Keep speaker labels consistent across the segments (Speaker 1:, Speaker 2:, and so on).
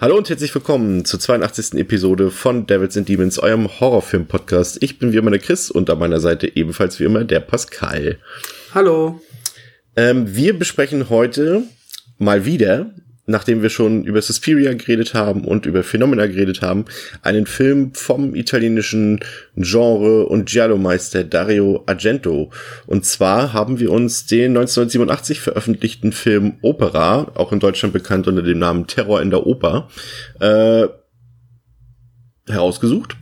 Speaker 1: Hallo und herzlich willkommen zur 82. Episode von Devils and Demons, eurem Horrorfilm-Podcast. Ich bin wie immer der Chris und an meiner Seite ebenfalls wie immer der Pascal.
Speaker 2: Hallo.
Speaker 1: Ähm, wir besprechen heute mal wieder, nachdem wir schon über Suspiria geredet haben und über Phenomena geredet haben, einen Film vom italienischen Genre- und Giallo-Meister Dario Argento. Und zwar haben wir uns den 1987 veröffentlichten Film Opera, auch in Deutschland bekannt unter dem Namen Terror in der Oper, äh, herausgesucht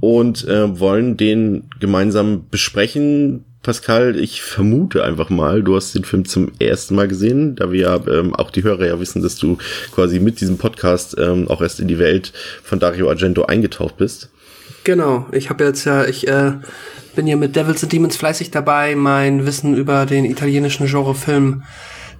Speaker 1: und äh, wollen den gemeinsam besprechen. Pascal, ich vermute einfach mal, du hast den Film zum ersten Mal gesehen, da wir ja ähm, auch die Hörer ja wissen, dass du quasi mit diesem Podcast ähm, auch erst in die Welt von Dario Argento eingetaucht bist.
Speaker 2: Genau, ich habe jetzt ja, ich äh, bin hier mit Devils and Demons fleißig dabei, mein Wissen über den italienischen Genrefilm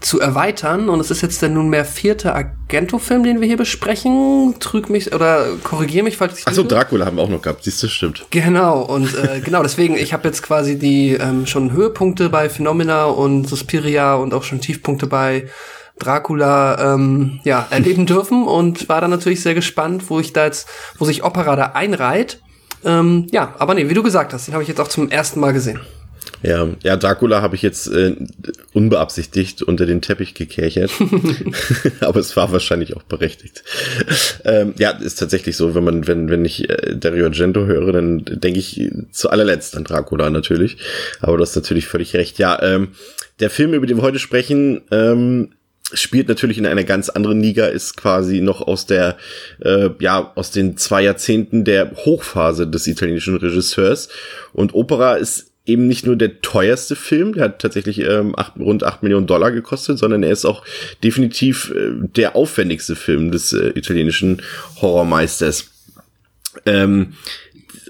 Speaker 2: zu erweitern. Und es ist jetzt der nunmehr vierte Argento-Film, den wir hier besprechen. Trüg mich oder korrigiere mich, falls ich
Speaker 1: Achso, Dracula haben wir auch noch gehabt, siehst du, stimmt.
Speaker 2: Genau, und äh, genau, deswegen, ich habe jetzt quasi die ähm, schon Höhepunkte bei Phenomena und Suspiria und auch schon Tiefpunkte bei Dracula ähm, ja, erleben dürfen und war dann natürlich sehr gespannt, wo ich da jetzt, wo sich Opera da einreiht. Ähm, ja, aber nee, wie du gesagt hast, den habe ich jetzt auch zum ersten Mal gesehen.
Speaker 1: Ja, ja, Dracula habe ich jetzt äh, unbeabsichtigt unter den Teppich gekerchert. Aber es war wahrscheinlich auch berechtigt. Ähm, ja, ist tatsächlich so, wenn man, wenn, wenn ich äh, Dario Argento höre, dann denke ich zu allerletzt an Dracula natürlich. Aber du hast natürlich völlig recht. Ja, ähm, der Film, über den wir heute sprechen, ähm, spielt natürlich in einer ganz anderen Liga, ist quasi noch aus der, äh, ja, aus den zwei Jahrzehnten der Hochphase des italienischen Regisseurs. Und Opera ist eben nicht nur der teuerste Film, der hat tatsächlich ähm, acht, rund acht Millionen Dollar gekostet, sondern er ist auch definitiv äh, der aufwendigste Film des äh, italienischen Horrormeisters. Ähm,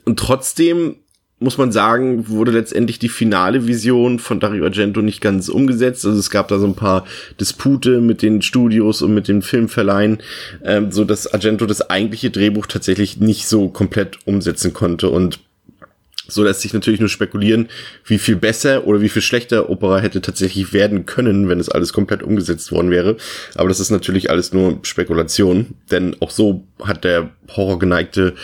Speaker 1: und trotzdem muss man sagen, wurde letztendlich die finale Vision von Dario Argento nicht ganz umgesetzt. Also es gab da so ein paar Dispute mit den Studios und mit den Filmverleihen, ähm, so dass Argento das eigentliche Drehbuch tatsächlich nicht so komplett umsetzen konnte und so lässt sich natürlich nur spekulieren, wie viel besser oder wie viel schlechter Opera hätte tatsächlich werden können, wenn es alles komplett umgesetzt worden wäre. Aber das ist natürlich alles nur Spekulation, denn auch so hat der horrorgeneigte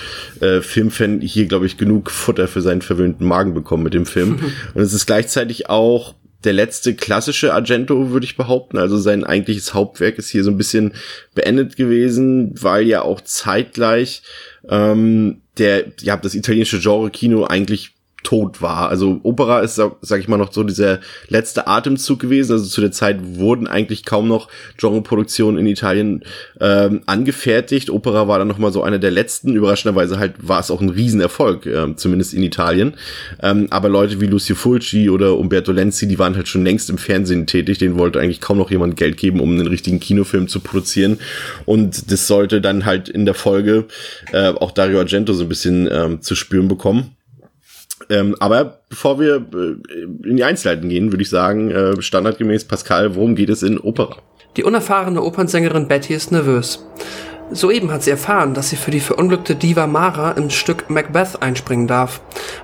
Speaker 1: äh, Filmfan hier, glaube ich, genug Futter für seinen verwöhnten Magen bekommen mit dem Film. Und es ist gleichzeitig auch der letzte klassische Argento, würde ich behaupten. Also sein eigentliches Hauptwerk ist hier so ein bisschen beendet gewesen, weil ja auch zeitgleich ähm, der, ja, das italienische Genre-Kino eigentlich tot war. Also Opera ist, sag, ich mal, noch so dieser letzte Atemzug gewesen. Also zu der Zeit wurden eigentlich kaum noch Genreproduktionen in Italien ähm, angefertigt. Opera war dann noch mal so einer der letzten. Überraschenderweise halt war es auch ein Riesenerfolg, äh, zumindest in Italien. Ähm, aber Leute wie Lucio Fulci oder Umberto Lenzi, die waren halt schon längst im Fernsehen tätig. Denen wollte eigentlich kaum noch jemand Geld geben, um einen richtigen Kinofilm zu produzieren. Und das sollte dann halt in der Folge äh, auch Dario Argento so ein bisschen ähm, zu spüren bekommen. Ähm, aber bevor wir äh, in die Einzelheiten gehen, würde ich sagen, äh, standardgemäß Pascal, worum geht es in Opera?
Speaker 2: Die unerfahrene Opernsängerin Betty ist nervös. Soeben hat sie erfahren, dass sie für die verunglückte Diva Mara im Stück Macbeth einspringen darf.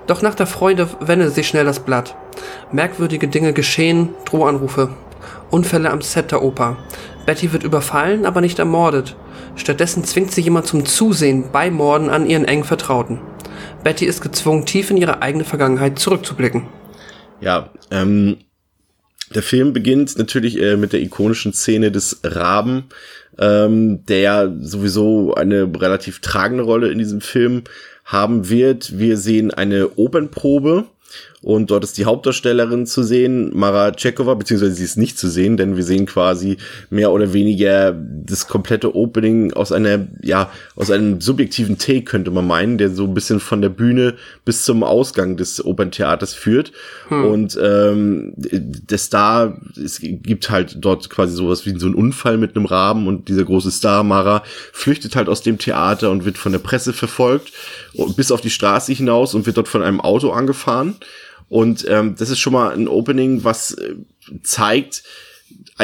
Speaker 2: Doch nach der Freude wendet sie schnell das Blatt. Merkwürdige Dinge geschehen, Drohanrufe. Unfälle am Set der Oper. Betty wird überfallen, aber nicht ermordet. Stattdessen zwingt sie jemand zum Zusehen bei Morden an ihren engen Vertrauten. Betty ist gezwungen, tief in ihre eigene Vergangenheit zurückzublicken.
Speaker 1: Ja, ähm, der Film beginnt natürlich äh, mit der ikonischen Szene des Raben, ähm, der ja sowieso eine relativ tragende Rolle in diesem Film haben wird. Wir sehen eine Opernprobe Und dort ist die Hauptdarstellerin zu sehen, Mara Tschekova, beziehungsweise sie ist nicht zu sehen, denn wir sehen quasi mehr oder weniger das komplette Opening aus einer, ja, aus einem subjektiven Take, könnte man meinen, der so ein bisschen von der Bühne bis zum Ausgang des Operntheaters führt. Hm. Und ähm, der Star, es gibt halt dort quasi sowas wie so ein Unfall mit einem Raben und dieser große Star, Mara, flüchtet halt aus dem Theater und wird von der Presse verfolgt bis auf die Straße hinaus und wird dort von einem Auto angefahren. Und ähm, das ist schon mal ein Opening, was äh, zeigt,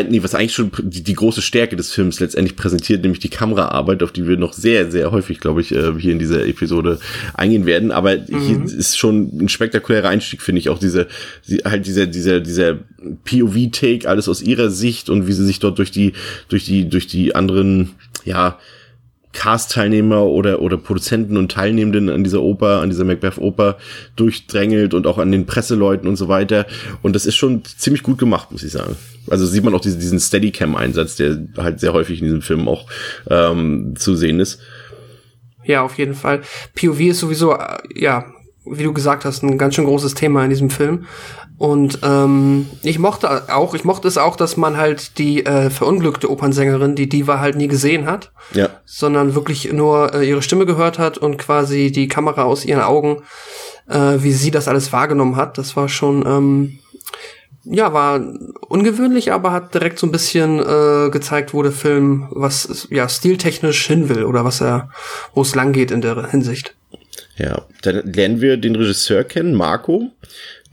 Speaker 1: nee, was eigentlich schon die, die große Stärke des Films letztendlich präsentiert, nämlich die Kameraarbeit, auf die wir noch sehr, sehr häufig, glaube ich, äh, hier in dieser Episode eingehen werden. Aber mhm. hier ist schon ein spektakulärer Einstieg, finde ich. Auch diese, halt dieser, dieser, dieser POV-Take, alles aus ihrer Sicht und wie sie sich dort durch die, durch die, durch die anderen, ja, Cast-Teilnehmer oder, oder Produzenten und Teilnehmenden an dieser Oper, an dieser Macbeth-Oper durchdrängelt und auch an den Presseleuten und so weiter. Und das ist schon ziemlich gut gemacht, muss ich sagen. Also sieht man auch diesen, diesen Steadicam-Einsatz, der halt sehr häufig in diesem Film auch ähm, zu sehen ist.
Speaker 2: Ja, auf jeden Fall. POV ist sowieso, äh, ja, wie du gesagt hast, ein ganz schön großes Thema in diesem Film. Und ähm, ich mochte auch, ich mochte es auch, dass man halt die äh, verunglückte Opernsängerin, die Diva halt nie gesehen hat,
Speaker 1: ja.
Speaker 2: sondern wirklich nur äh, ihre Stimme gehört hat und quasi die Kamera aus ihren Augen, äh, wie sie das alles wahrgenommen hat. Das war schon, ähm, ja, war ungewöhnlich, aber hat direkt so ein bisschen äh, gezeigt, wo der Film was ja stiltechnisch hin will oder was er, wo es lang geht in der Hinsicht.
Speaker 1: Ja, dann lernen wir den Regisseur kennen, Marco.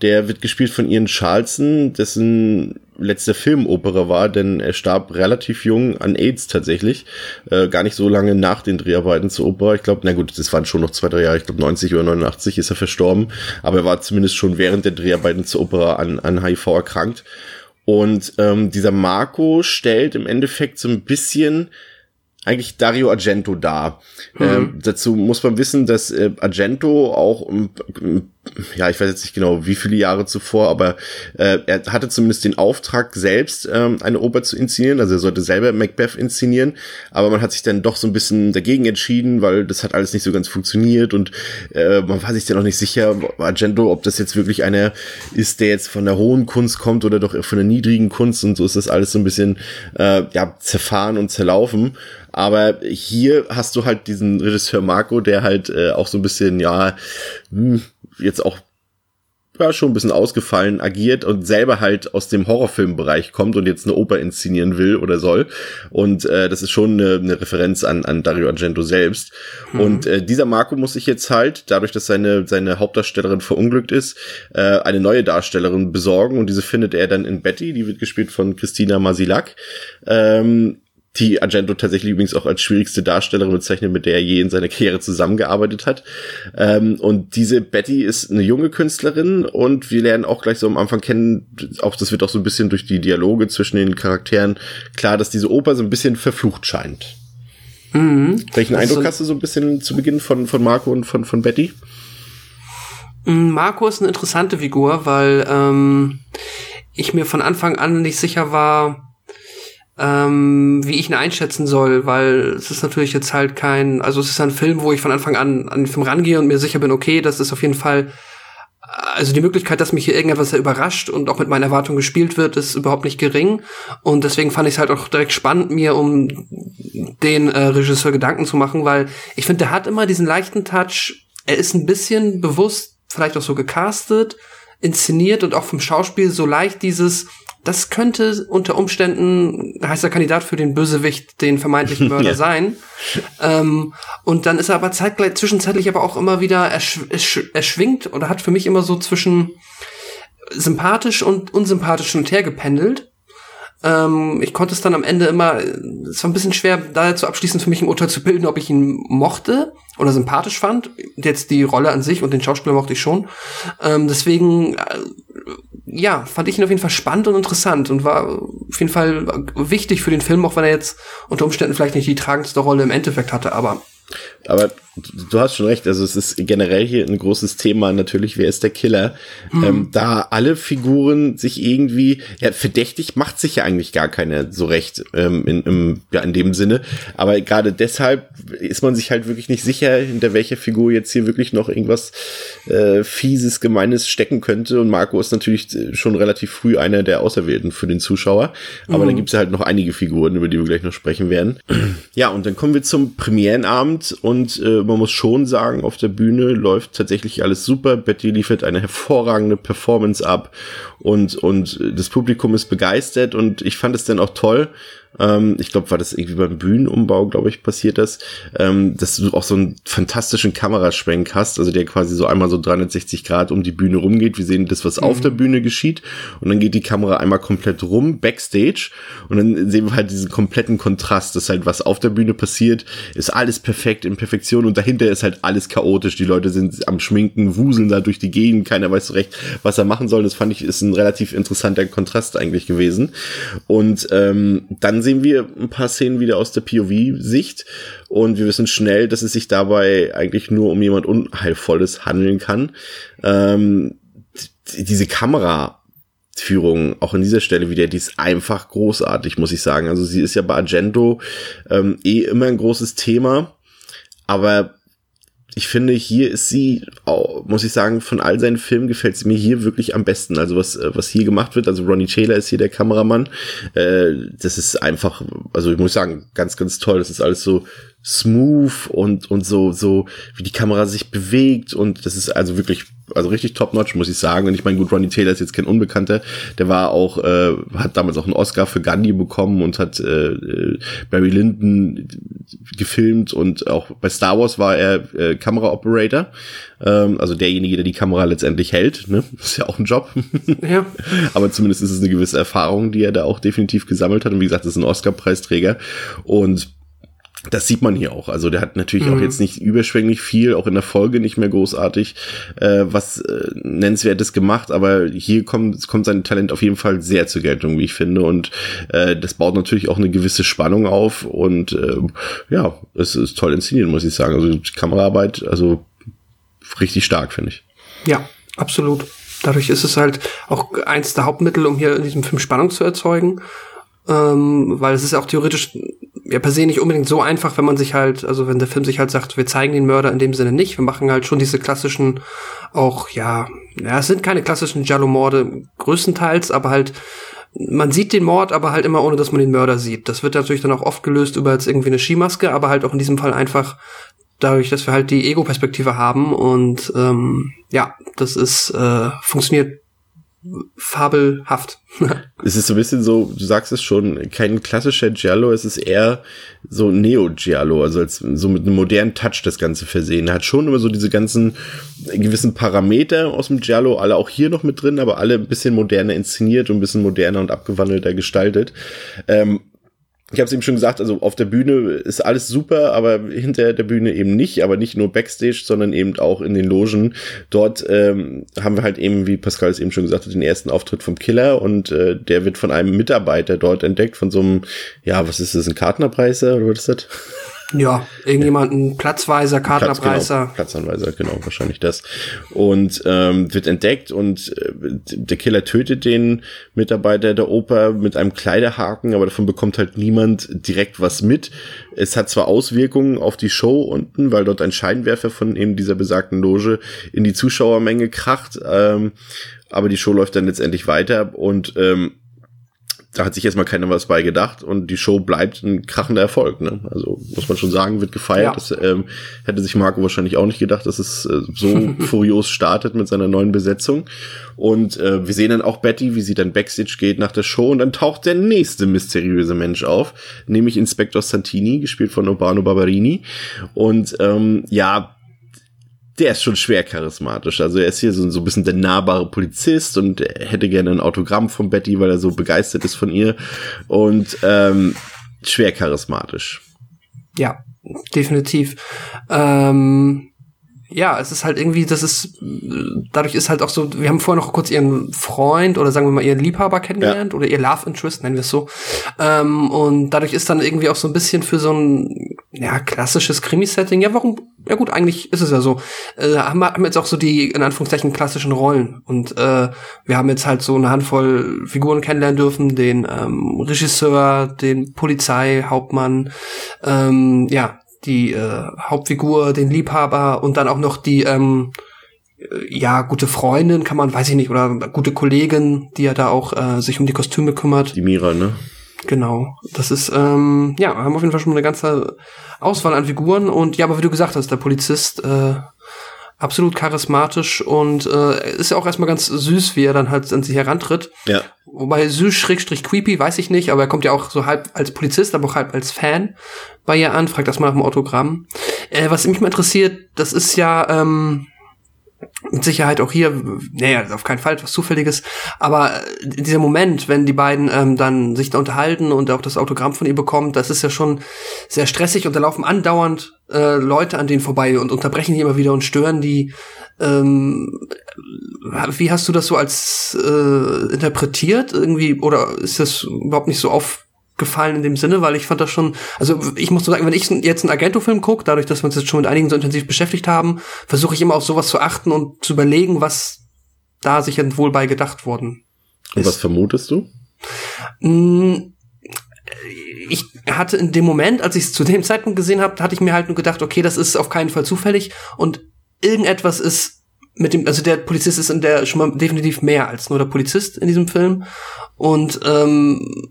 Speaker 1: Der wird gespielt von Ian Charlson, dessen letzte Filmopera war, denn er starb relativ jung an AIDS tatsächlich. Äh, gar nicht so lange nach den Dreharbeiten zur Oper. Ich glaube, na gut, das waren schon noch zwei, drei Jahre. Ich glaube, 90 oder 89 ist er verstorben. Aber er war zumindest schon während der Dreharbeiten zur Opera an, an HIV erkrankt. Und ähm, dieser Marco stellt im Endeffekt so ein bisschen eigentlich Dario Argento dar. Mhm. Ähm, dazu muss man wissen, dass äh, Argento auch, ähm, ja, ich weiß jetzt nicht genau, wie viele Jahre zuvor, aber äh, er hatte zumindest den Auftrag, selbst ähm, eine Oper zu inszenieren. Also er sollte selber Macbeth inszenieren, aber man hat sich dann doch so ein bisschen dagegen entschieden, weil das hat alles nicht so ganz funktioniert und äh, man war sich dann noch nicht sicher, Argento, ob das jetzt wirklich einer ist, der jetzt von der hohen Kunst kommt oder doch von der niedrigen Kunst und so ist das alles so ein bisschen äh, ja zerfahren und zerlaufen. Aber hier hast du halt diesen Regisseur Marco, der halt äh, auch so ein bisschen, ja, hm, jetzt auch ja, schon ein bisschen ausgefallen agiert und selber halt aus dem Horrorfilmbereich kommt und jetzt eine Oper inszenieren will oder soll. Und äh, das ist schon eine, eine Referenz an, an Dario Argento selbst. Mhm. Und äh, dieser Marco muss sich jetzt halt, dadurch, dass seine, seine Hauptdarstellerin verunglückt ist, äh, eine neue Darstellerin besorgen. Und diese findet er dann in Betty, die wird gespielt von Christina Masilak. Ähm, die Argento tatsächlich übrigens auch als schwierigste Darstellerin bezeichnet, mit der er je in seiner Karriere zusammengearbeitet hat. Ähm, und diese Betty ist eine junge Künstlerin und wir lernen auch gleich so am Anfang kennen, auch das wird auch so ein bisschen durch die Dialoge zwischen den Charakteren klar, dass diese Oper so ein bisschen verflucht scheint. Mhm. Welchen also, Eindruck hast du so ein bisschen zu Beginn von, von Marco und von, von Betty?
Speaker 2: Mm, Marco ist eine interessante Figur, weil ähm, ich mir von Anfang an nicht sicher war, ähm, wie ich ihn einschätzen soll, weil es ist natürlich jetzt halt kein, also es ist ein Film, wo ich von Anfang an an den Film rangehe und mir sicher bin, okay, das ist auf jeden Fall, also die Möglichkeit, dass mich hier irgendetwas überrascht und auch mit meinen Erwartungen gespielt wird, ist überhaupt nicht gering. Und deswegen fand ich es halt auch direkt spannend, mir um den äh, Regisseur Gedanken zu machen, weil ich finde, der hat immer diesen leichten Touch. Er ist ein bisschen bewusst, vielleicht auch so gecastet, inszeniert und auch vom Schauspiel so leicht dieses, das könnte unter Umständen heißer Kandidat für den Bösewicht, den vermeintlichen Mörder ja. sein. Ähm, und dann ist er aber zeitgleich, zwischenzeitlich aber auch immer wieder ersch erschwingt oder hat für mich immer so zwischen sympathisch und unsympathisch und her gependelt. Ähm, ich konnte es dann am Ende immer, es war ein bisschen schwer, dazu abschließend für mich ein Urteil zu bilden, ob ich ihn mochte oder sympathisch fand. Jetzt die Rolle an sich und den Schauspieler mochte ich schon. Ähm, deswegen äh, ja, fand ich ihn auf jeden Fall spannend und interessant und war auf jeden Fall wichtig für den Film, auch wenn er jetzt unter Umständen vielleicht nicht die tragendste Rolle im Endeffekt hatte, aber
Speaker 1: Aber du hast schon recht, also es ist generell hier ein großes Thema natürlich, wer ist der Killer? Mhm. Ähm, da alle Figuren sich irgendwie, ja, verdächtig macht sich ja eigentlich gar keiner so recht ähm, in, im, ja, in dem Sinne. Aber gerade deshalb ist man sich halt wirklich nicht sicher, hinter welcher Figur jetzt hier wirklich noch irgendwas äh, Fieses, Gemeines stecken könnte. Und Marco ist natürlich schon relativ früh einer der Auserwählten für den Zuschauer. Aber mhm. dann gibt es halt noch einige Figuren, über die wir gleich noch sprechen werden. ja, und dann kommen wir zum Premierenabend und äh, man muss schon sagen, auf der Bühne läuft tatsächlich alles super. Betty liefert eine hervorragende Performance ab und, und das Publikum ist begeistert und ich fand es dann auch toll, ähm, ich glaube, war das irgendwie beim Bühnenumbau, glaube ich, passiert das, ähm, dass du auch so einen fantastischen Kameraschwenk hast, also der quasi so einmal so 360 Grad um die Bühne rumgeht. Wir sehen das, was mhm. auf der Bühne geschieht und dann geht die Kamera einmal komplett rum, backstage und dann sehen wir halt diesen kompletten Kontrast, dass halt was auf der Bühne passiert, ist alles perfekt in Perfektion und dahinter ist halt alles chaotisch. Die Leute sind am Schminken, wuseln da durch die Gegend, keiner weiß so recht, was er machen soll. Das fand ich ist ein relativ interessanter Kontrast eigentlich gewesen. Und ähm, dann sehen wir ein paar Szenen wieder aus der POV-Sicht und wir wissen schnell, dass es sich dabei eigentlich nur um jemand Unheilvolles handeln kann. Ähm, diese Kamera Führung auch an dieser Stelle wieder, die ist einfach großartig, muss ich sagen. Also sie ist ja bei Argento ähm, eh immer ein großes Thema, aber ich finde, hier ist sie, muss ich sagen, von all seinen Filmen gefällt sie mir hier wirklich am besten. Also was, äh, was hier gemacht wird, also Ronnie Taylor ist hier der Kameramann. Äh, das ist einfach, also ich muss sagen, ganz, ganz toll. Das ist alles so smooth und, und so, so, wie die Kamera sich bewegt und das ist also wirklich, also richtig top-notch, muss ich sagen. Und ich meine, gut, Ronnie Taylor ist jetzt kein Unbekannter. Der war auch, äh, hat damals auch einen Oscar für Gandhi bekommen und hat äh, äh, Barry Lyndon gefilmt und auch bei Star Wars war er äh, Kamera-Operator. Ähm, also derjenige, der die Kamera letztendlich hält. Ne? ist ja auch ein Job. Ja. Aber zumindest ist es eine gewisse Erfahrung, die er da auch definitiv gesammelt hat. Und wie gesagt, das ist ein Oscar-Preisträger. Und das sieht man hier auch. Also der hat natürlich mhm. auch jetzt nicht überschwänglich viel, auch in der Folge nicht mehr großartig äh, was äh, nennenswertes gemacht, aber hier kommt, kommt sein Talent auf jeden Fall sehr zur Geltung, wie ich finde. Und äh, das baut natürlich auch eine gewisse Spannung auf und äh, ja, es ist toll inszeniert, muss ich sagen. Also die Kameraarbeit, also richtig stark, finde ich.
Speaker 2: Ja, absolut. Dadurch ist es halt auch eins der Hauptmittel, um hier in diesem Film Spannung zu erzeugen. Ähm, weil es ist auch theoretisch ja per se nicht unbedingt so einfach, wenn man sich halt, also wenn der Film sich halt sagt, wir zeigen den Mörder in dem Sinne nicht, wir machen halt schon diese klassischen, auch, ja, ja, es sind keine klassischen Giallo-Morde größtenteils, aber halt, man sieht den Mord, aber halt immer ohne, dass man den Mörder sieht. Das wird natürlich dann auch oft gelöst über jetzt irgendwie eine Skimaske, aber halt auch in diesem Fall einfach dadurch, dass wir halt die Ego-Perspektive haben und ähm, ja, das ist äh, funktioniert fabelhaft.
Speaker 1: es ist so ein bisschen so, du sagst es schon, kein klassischer Giallo, es ist eher so Neo-Giallo, also als so mit einem modernen Touch das Ganze versehen. Er hat schon immer so diese ganzen gewissen Parameter aus dem Giallo, alle auch hier noch mit drin, aber alle ein bisschen moderner inszeniert und ein bisschen moderner und abgewandelter gestaltet. Ähm, ich habe es eben schon gesagt, also auf der Bühne ist alles super, aber hinter der Bühne eben nicht, aber nicht nur Backstage, sondern eben auch in den Logen. Dort ähm, haben wir halt eben, wie Pascal es eben schon gesagt hat, den ersten Auftritt vom Killer und äh, der wird von einem Mitarbeiter dort entdeckt, von so einem, ja, was ist das, ein Kartnerpreiser oder was ist das?
Speaker 2: Ja, irgendjemand, ein Platzweiser, Kartenabreißer.
Speaker 1: Platz, genau, Platzanweiser, genau, wahrscheinlich das. Und ähm, wird entdeckt und äh, der Killer tötet den Mitarbeiter der Oper mit einem Kleiderhaken, aber davon bekommt halt niemand direkt was mit. Es hat zwar Auswirkungen auf die Show unten, weil dort ein Scheinwerfer von eben dieser besagten Loge in die Zuschauermenge kracht, ähm, aber die Show läuft dann letztendlich weiter und ähm, da hat sich erstmal keiner was bei gedacht und die Show bleibt ein krachender Erfolg. Ne? Also muss man schon sagen, wird gefeiert. Ja. Das ähm, hätte sich Marco wahrscheinlich auch nicht gedacht, dass es äh, so furios startet mit seiner neuen Besetzung. Und äh, wir sehen dann auch Betty, wie sie dann Backstage geht nach der Show und dann taucht der nächste mysteriöse Mensch auf, nämlich Inspektor Santini, gespielt von Urbano Barberini. Und ähm, ja, der ist schon schwer charismatisch. Also er ist hier so, so ein bisschen der nahbare Polizist und hätte gerne ein Autogramm von Betty, weil er so begeistert ist von ihr. Und ähm, schwer charismatisch.
Speaker 2: Ja, definitiv. Ähm, ja, es ist halt irgendwie, das ist, dadurch ist halt auch so, wir haben vorher noch kurz ihren Freund oder sagen wir mal ihren Liebhaber kennengelernt ja. oder ihr Love Interest, nennen wir es so. Ähm, und dadurch ist dann irgendwie auch so ein bisschen für so ein ja, klassisches Krimi-Setting. Ja, warum? Ja gut, eigentlich ist es ja so. Äh, haben wir haben jetzt auch so die, in Anführungszeichen, klassischen Rollen. Und äh, wir haben jetzt halt so eine Handvoll Figuren kennenlernen dürfen. Den ähm, Regisseur, den Polizeihauptmann, ähm, ja, die äh, Hauptfigur, den Liebhaber und dann auch noch die, ähm, äh, ja, gute Freundin, kann man, weiß ich nicht, oder gute Kollegin, die ja da auch äh, sich um die Kostüme kümmert.
Speaker 1: Die Mira, ne?
Speaker 2: Genau. Das ist, ähm, ja, haben auf jeden Fall schon eine ganze Auswahl an Figuren und ja, aber wie du gesagt hast, der Polizist, äh, absolut charismatisch und äh, ist ja auch erstmal ganz süß, wie er dann halt an sich herantritt.
Speaker 1: Ja.
Speaker 2: Wobei süß, schrägstrich creepy, weiß ich nicht, aber er kommt ja auch so halb als Polizist, aber auch halb als Fan bei ihr an, fragt erstmal nach dem Autogramm. Äh, was mich mal interessiert, das ist ja, ähm, mit Sicherheit auch hier, naja, auf keinen Fall etwas Zufälliges, aber äh, dieser Moment, wenn die beiden ähm, dann sich da unterhalten und auch das Autogramm von ihr bekommt, das ist ja schon sehr stressig und da laufen andauernd äh, Leute an denen vorbei und unterbrechen die immer wieder und stören die. Ähm, wie hast du das so als äh, interpretiert irgendwie oder ist das überhaupt nicht so auf gefallen in dem Sinne, weil ich fand das schon, also ich muss so sagen, wenn ich jetzt einen Argento-Film gucke, dadurch, dass wir uns jetzt schon mit einigen so intensiv beschäftigt haben, versuche ich immer auf sowas zu achten und zu überlegen, was da sich wohl bei gedacht worden
Speaker 1: ist. Und was vermutest du?
Speaker 2: Hm, ich hatte in dem Moment, als ich es zu dem Zeitpunkt gesehen habe, hatte ich mir halt nur gedacht, okay, das ist auf keinen Fall zufällig und irgendetwas ist mit dem, also der Polizist ist in der schon mal definitiv mehr als nur der Polizist in diesem Film und ähm,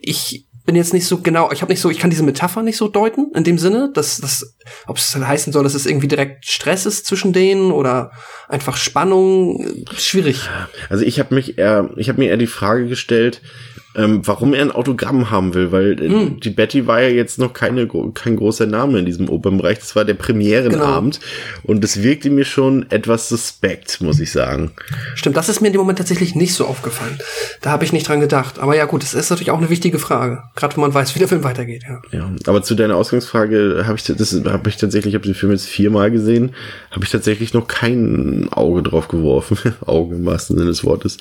Speaker 2: ich bin jetzt nicht so genau, ich habe nicht so, ich kann diese Metapher nicht so deuten, in dem Sinne, dass das, ob es heißen soll, dass es irgendwie direkt Stress ist zwischen denen oder einfach Spannung, schwierig.
Speaker 1: Also ich habe mich eher, ich habe mir eher die Frage gestellt, ähm, warum er ein Autogramm haben will, weil äh, hm. die Betty war ja jetzt noch keine, kein großer Name in diesem Opernbereich. Das war der Premierenabend genau. und es wirkte mir schon etwas suspekt, muss ich sagen.
Speaker 2: Stimmt, das ist mir in dem Moment tatsächlich nicht so aufgefallen. Da habe ich nicht dran gedacht. Aber ja gut, das ist natürlich auch eine wichtige Frage, gerade wenn man weiß, wie der Film weitergeht. Ja,
Speaker 1: ja aber zu deiner Ausgangsfrage habe ich das habe ich tatsächlich, ich habe den Film jetzt viermal gesehen, habe ich tatsächlich noch kein Auge drauf geworfen, Auge im wahrsten Sinne des Wortes.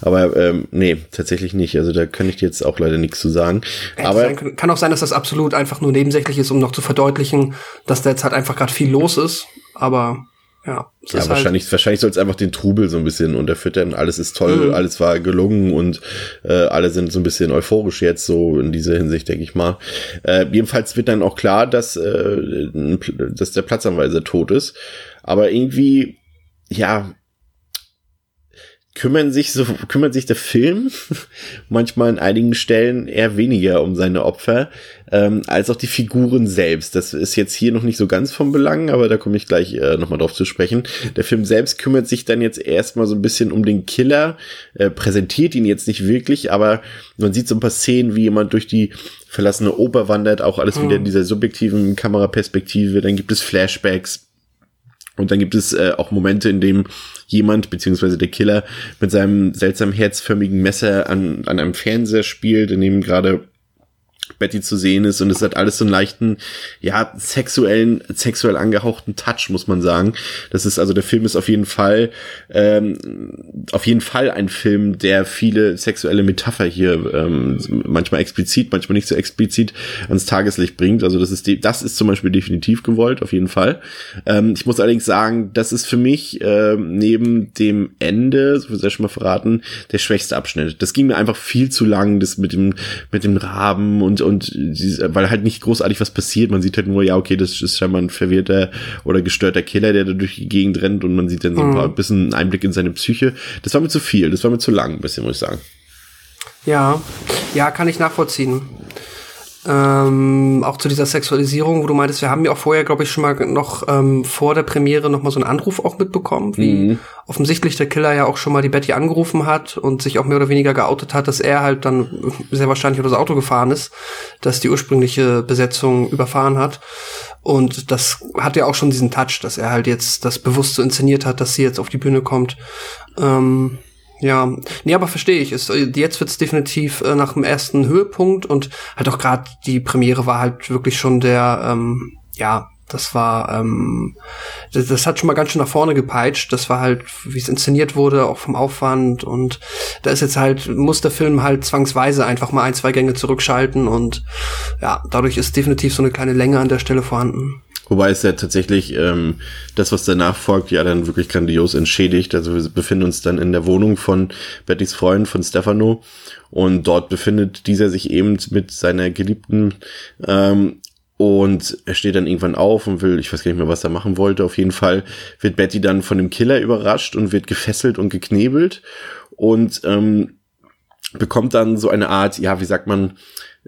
Speaker 1: Aber ähm, nee, tatsächlich nicht. Also da kann ich dir jetzt auch leider nichts zu sagen.
Speaker 2: Hätte
Speaker 1: Aber
Speaker 2: sein, kann auch sein, dass das absolut einfach nur nebensächlich ist, um noch zu verdeutlichen, dass da jetzt halt einfach gerade viel los ist. Aber ja,
Speaker 1: ja halt wahrscheinlich, wahrscheinlich soll es einfach den Trubel so ein bisschen unterfüttern. Alles ist toll, mhm. alles war gelungen und äh, alle sind so ein bisschen euphorisch jetzt, so in dieser Hinsicht, denke ich mal. Äh, jedenfalls wird dann auch klar, dass, äh, dass der Platzanweiser tot ist. Aber irgendwie, ja, kümmern sich so, kümmert sich der Film manchmal an einigen Stellen eher weniger um seine Opfer, ähm, als auch die Figuren selbst. Das ist jetzt hier noch nicht so ganz vom Belang, aber da komme ich gleich äh, nochmal drauf zu sprechen. Der Film selbst kümmert sich dann jetzt erstmal so ein bisschen um den Killer, äh, präsentiert ihn jetzt nicht wirklich, aber man sieht so ein paar Szenen, wie jemand durch die verlassene Oper wandert, auch alles mhm. wieder in dieser subjektiven Kameraperspektive, dann gibt es Flashbacks, und dann gibt es äh, auch Momente, in dem jemand, beziehungsweise der Killer, mit seinem seltsam herzförmigen Messer an, an einem Fernseher spielt, in dem gerade Betty zu sehen ist und es hat alles so einen leichten, ja, sexuellen, sexuell angehauchten Touch, muss man sagen. Das ist also der Film ist auf jeden Fall, ähm, auf jeden Fall ein Film, der viele sexuelle Metapher hier ähm, manchmal explizit, manchmal nicht so explizit ans Tageslicht bringt. Also das ist die, das ist zum Beispiel definitiv gewollt, auf jeden Fall. Ähm, ich muss allerdings sagen, das ist für mich äh, neben dem Ende, so viel schon mal verraten, der schwächste Abschnitt. Das ging mir einfach viel zu lang, das mit dem mit dem Raben und und weil halt nicht großartig was passiert. Man sieht halt nur, ja, okay, das ist scheinbar ein verwirrter oder gestörter Killer, der da durch die Gegend rennt und man sieht dann so ein paar mhm. bisschen Einblick in seine Psyche. Das war mir zu viel, das war mir zu lang, ein bisschen, muss ich sagen.
Speaker 2: Ja, ja, kann ich nachvollziehen. Ähm, auch zu dieser Sexualisierung, wo du meintest, wir haben ja auch vorher, glaube ich, schon mal noch ähm, vor der Premiere noch mal so einen Anruf auch mitbekommen, wie mhm. offensichtlich der Killer ja auch schon mal die Betty angerufen hat und sich auch mehr oder weniger geoutet hat, dass er halt dann sehr wahrscheinlich unter das Auto gefahren ist, dass die ursprüngliche Besetzung überfahren hat. Und das hat ja auch schon diesen Touch, dass er halt jetzt das bewusst so inszeniert hat, dass sie jetzt auf die Bühne kommt. Ähm, ja, nee, aber verstehe ich. Es, jetzt wird's definitiv äh, nach dem ersten Höhepunkt und halt auch gerade die Premiere war halt wirklich schon der, ähm, ja, Das war, ähm, das, das, hat schon mal ganz schön nach vorne gepeitscht. Das war halt, wie es inszeniert wurde, auch vom Aufwand. Und da ist jetzt halt, muss der Film halt zwangsweise einfach mal ein, zwei Gänge zurückschalten. Und ja, dadurch ist definitiv so eine kleine Länge an der Stelle vorhanden.
Speaker 1: Wobei es ja tatsächlich ähm, das, was danach folgt, ja dann wirklich grandios entschädigt. Also wir befinden uns dann in der Wohnung von Bettys Freund, von Stefano. Und dort befindet dieser sich eben mit seiner Geliebten ähm, und er steht dann irgendwann auf und will, ich weiß gar nicht mehr, was er machen wollte. Auf jeden Fall wird Betty dann von dem Killer überrascht und wird gefesselt und geknebelt und ähm, bekommt dann so eine Art, ja, wie sagt man,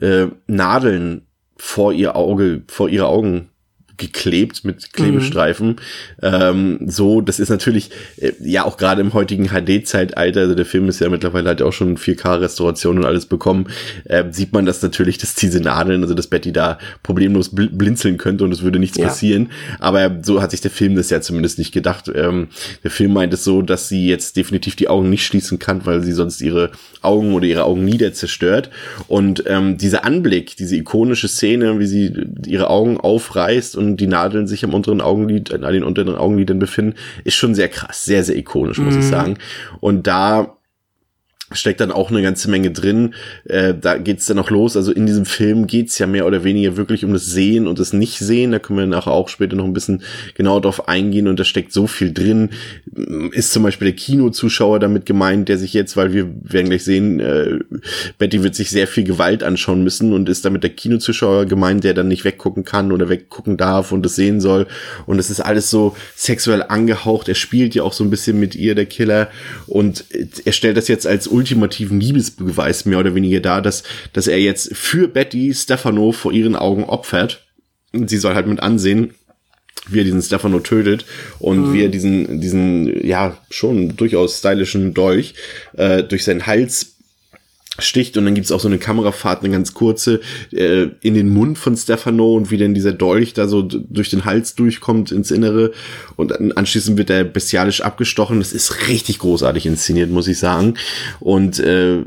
Speaker 1: äh, Nadeln vor ihr Auge, vor ihre Augen geklebt mit Klebestreifen. Mhm. Ähm, so, das ist natürlich äh, ja auch gerade im heutigen HD-Zeitalter, also der Film ist ja mittlerweile ja auch schon 4K-Restauration und alles bekommen, äh, sieht man das natürlich, dass diese Nadeln, also dass Betty da problemlos bl blinzeln könnte und es würde nichts ja. passieren. Aber so hat sich der Film das ja zumindest nicht gedacht. Ähm, der Film meint es so, dass sie jetzt definitiv die Augen nicht schließen kann, weil sie sonst ihre Augen oder ihre Augen nieder zerstört. Und ähm, dieser Anblick, diese ikonische Szene, wie sie ihre Augen aufreißt und die Nadeln sich am unteren Augenlid, an den unteren Augenlidern befinden, ist schon sehr krass, sehr, sehr ikonisch, muss mhm. ich sagen. Und da steckt dann auch eine ganze Menge drin. Äh, da geht's dann auch los. Also in diesem Film geht's ja mehr oder weniger wirklich um das Sehen und das Nicht-Sehen. Da können wir nachher auch später noch ein bisschen genauer drauf eingehen. Und da steckt so viel drin. Ist zum Beispiel der Kinozuschauer damit gemeint, der sich jetzt, weil wir werden gleich sehen, äh, Betty wird sich sehr viel Gewalt anschauen müssen und ist damit der Kinozuschauer gemeint, der dann nicht weggucken kann oder weggucken darf und das sehen soll. Und es ist alles so sexuell angehaucht. Er spielt ja auch so ein bisschen mit ihr, der Killer. Und er stellt das jetzt als ultimativen Liebesbeweis mehr oder weniger da, dass, dass er jetzt für Betty Stefano vor ihren Augen opfert. Und sie soll halt mit ansehen, wie er diesen Stefano tötet und mhm. wie er diesen, diesen, ja, schon durchaus stylischen Dolch äh, durch seinen Hals sticht und dann gibt's auch so eine Kamerafahrt, eine ganz kurze, äh, in den Mund von Stefano und wie denn dieser Dolch da so durch den Hals durchkommt ins Innere und anschließend wird er bestialisch abgestochen. Das ist richtig großartig inszeniert, muss ich sagen und äh,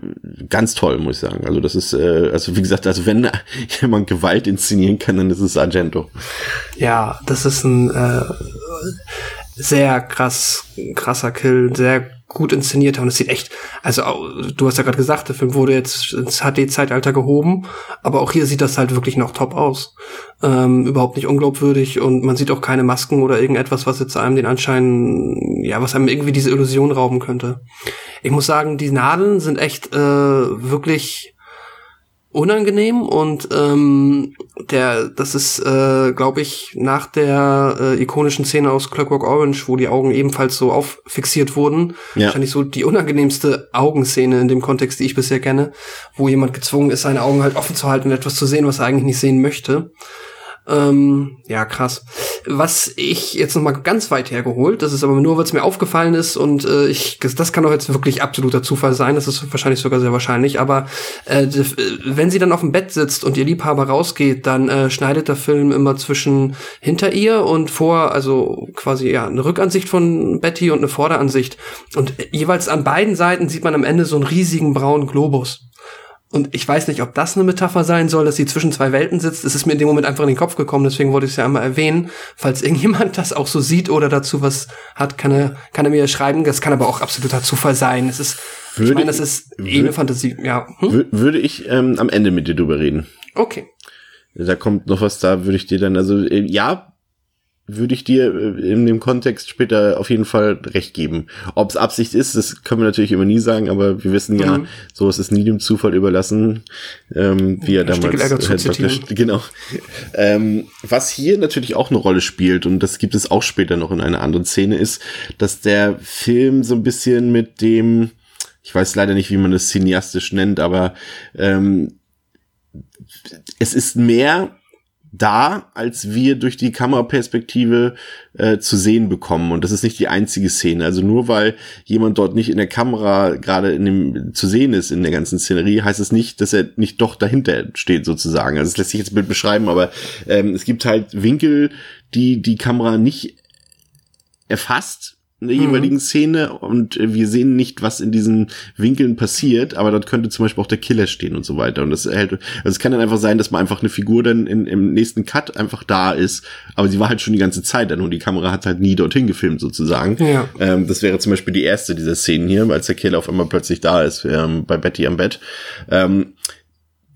Speaker 1: ganz toll, muss ich sagen. Also das ist, äh, also wie gesagt, also wenn jemand Gewalt inszenieren kann, dann ist es Argento.
Speaker 2: Ja, das ist ein äh, sehr krass, krasser Kill, sehr gut inszeniert und es sieht echt, also du hast ja gerade gesagt, der Film wurde jetzt ins HD-Zeitalter gehoben, aber auch hier sieht das halt wirklich noch top aus. Ähm, überhaupt nicht unglaubwürdig und man sieht auch keine Masken oder irgendetwas, was jetzt einem den Anschein, ja, was einem irgendwie diese Illusion rauben könnte. Ich muss sagen, die Nadeln sind echt äh, wirklich unangenehm und ähm, der das ist äh, glaube ich nach der äh, ikonischen Szene aus Clockwork Orange wo die Augen ebenfalls so auffixiert wurden ja. wahrscheinlich so die unangenehmste Augenszene in dem Kontext die ich bisher kenne wo jemand gezwungen ist seine Augen halt offen zu halten und etwas zu sehen was er eigentlich nicht sehen möchte ähm, ja, krass. Was ich jetzt noch mal ganz weit hergeholt, das ist aber nur, weil es mir aufgefallen ist und äh, ich, das kann doch jetzt wirklich absoluter Zufall sein, das ist wahrscheinlich sogar sehr wahrscheinlich, aber äh, wenn sie dann auf dem Bett sitzt und ihr Liebhaber rausgeht, dann äh, schneidet der Film immer zwischen hinter ihr und vor, also quasi ja, eine Rückansicht von Betty und eine Vorderansicht. Und jeweils an beiden Seiten sieht man am Ende so einen riesigen braunen Globus. Und ich weiß nicht, ob das eine Metapher sein soll, dass sie zwischen zwei Welten sitzt. Es ist mir in dem Moment einfach in den Kopf gekommen, deswegen wollte ich es ja einmal erwähnen. Falls irgendjemand das auch so sieht oder dazu was hat, kann er, kann er mir schreiben. Das kann aber auch absoluter Zufall sein. Es ist, würde, ich meine, das ist eh eine Fantasie, ja.
Speaker 1: Hm? Würde ich ähm, am Ende mit dir drüber reden.
Speaker 2: Okay.
Speaker 1: Da kommt noch was da, würde ich dir dann, also, äh, ja, würde ich dir äh, in dem Kontext später auf jeden Fall recht geben. Ob es Absicht ist, das können wir natürlich immer nie sagen, aber wir wissen ja, mhm. so ist es nie dem Zufall überlassen, ähm, wie er damals halt genau. Ähm, was hier natürlich auch eine Rolle spielt und das gibt es auch später noch in einer anderen Szene ist, dass der Film so ein bisschen mit dem, ich weiß leider nicht, wie man das cineastisch nennt, aber ähm, es ist mehr da, als wir durch die Kameraperspektive äh, zu sehen bekommen. Und das ist nicht die einzige Szene. Also nur weil jemand dort nicht in der Kamera gerade in dem zu sehen ist in der ganzen Szenerie, heißt es nicht, dass er nicht doch dahinter steht sozusagen. Also es lässt sich jetzt Bild beschreiben, aber ähm, es gibt halt Winkel, die die Kamera nicht erfasst in der jeweiligen Szene und wir sehen nicht, was in diesen Winkeln passiert, aber dort könnte zum Beispiel auch der Killer stehen und so weiter. Und das hält, also es kann dann einfach sein, dass man einfach eine Figur dann in, im nächsten Cut einfach da ist, aber sie war halt schon die ganze Zeit da und die Kamera hat halt nie dorthin gefilmt sozusagen.
Speaker 2: Ja.
Speaker 1: Ähm, das wäre zum Beispiel die erste dieser Szenen hier, als der Killer auf einmal plötzlich da ist, ähm, bei Betty am Bett. Ähm,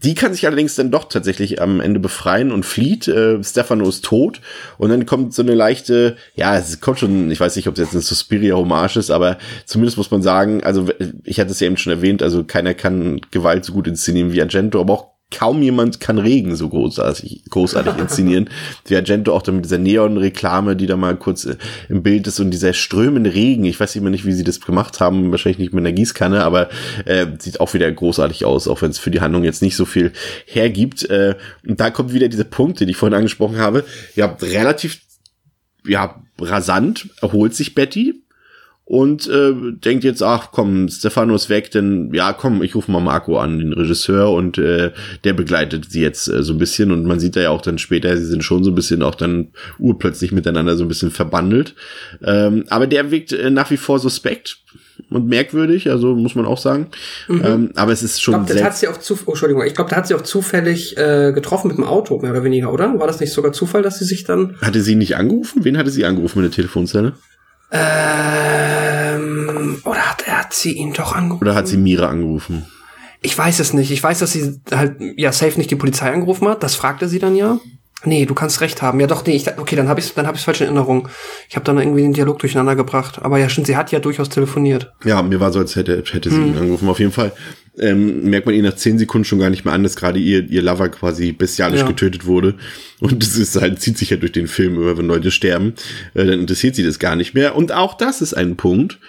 Speaker 1: die kann sich allerdings dann doch tatsächlich am Ende befreien und flieht. Äh, Stefano ist tot. Und dann kommt so eine leichte, ja, es kommt schon, ich weiß nicht, ob es jetzt eine Suspiria-Hommage ist, aber zumindest muss man sagen, also ich hatte es ja eben schon erwähnt, also keiner kann Gewalt so gut inszenieren wie Argento, aber auch kaum jemand kann Regen so großartig, großartig inszenieren. wie Argento auch dann mit dieser Neon-Reklame, die da mal kurz äh, im Bild ist und dieser strömende Regen. Ich weiß immer nicht, wie sie das gemacht haben. Wahrscheinlich nicht mit einer Gießkanne, aber äh, sieht auch wieder großartig aus, auch wenn es für die Handlung jetzt nicht so viel hergibt. Äh, und da kommt wieder diese Punkte, die ich vorhin angesprochen habe. Ja, relativ ja, rasant erholt sich Betty und äh, denkt jetzt, ach komm, Stefano ist weg, denn ja, komm, ich rufe mal Marco an, den Regisseur, und äh, der begleitet sie jetzt äh, so ein bisschen und man sieht da ja auch dann später, sie sind schon so ein bisschen auch dann urplötzlich miteinander so ein bisschen verbandelt. Ähm, aber der wirkt äh, nach wie vor suspekt und merkwürdig, also muss man auch sagen. Mhm. Ähm, aber es ist schon.
Speaker 2: Ich glaube, hat sie auch zu, oh, Entschuldigung, ich glaube, da hat sie auch zufällig äh, getroffen mit dem Auto, mehr oder weniger, oder? War das nicht sogar Zufall, dass sie sich dann.
Speaker 1: Hatte sie nicht angerufen? Wen hatte sie angerufen in der Telefonzelle?
Speaker 2: Ähm, oder hat, hat sie ihn doch angerufen?
Speaker 1: Oder hat sie Mira angerufen?
Speaker 2: Ich weiß es nicht. Ich weiß, dass sie halt, ja, safe nicht die Polizei angerufen hat. Das fragte sie dann ja. Nee, du kannst recht haben. Ja, doch, nee, ich, okay, dann habe ich dann hab ich's falsch in Erinnerung. Ich habe dann irgendwie den Dialog durcheinander gebracht. Aber ja, stimmt, sie hat ja durchaus telefoniert.
Speaker 1: Ja, mir war so, als hätte, hätte sie hm. ihn angerufen. Auf jeden Fall ähm, merkt man ihr nach zehn Sekunden schon gar nicht mehr an, dass gerade ihr, ihr Lover quasi bestialisch ja. getötet wurde. Und das ist halt, zieht sich ja durch den Film, immer wenn Leute sterben, äh, dann interessiert sie das gar nicht mehr. Und auch das ist ein Punkt,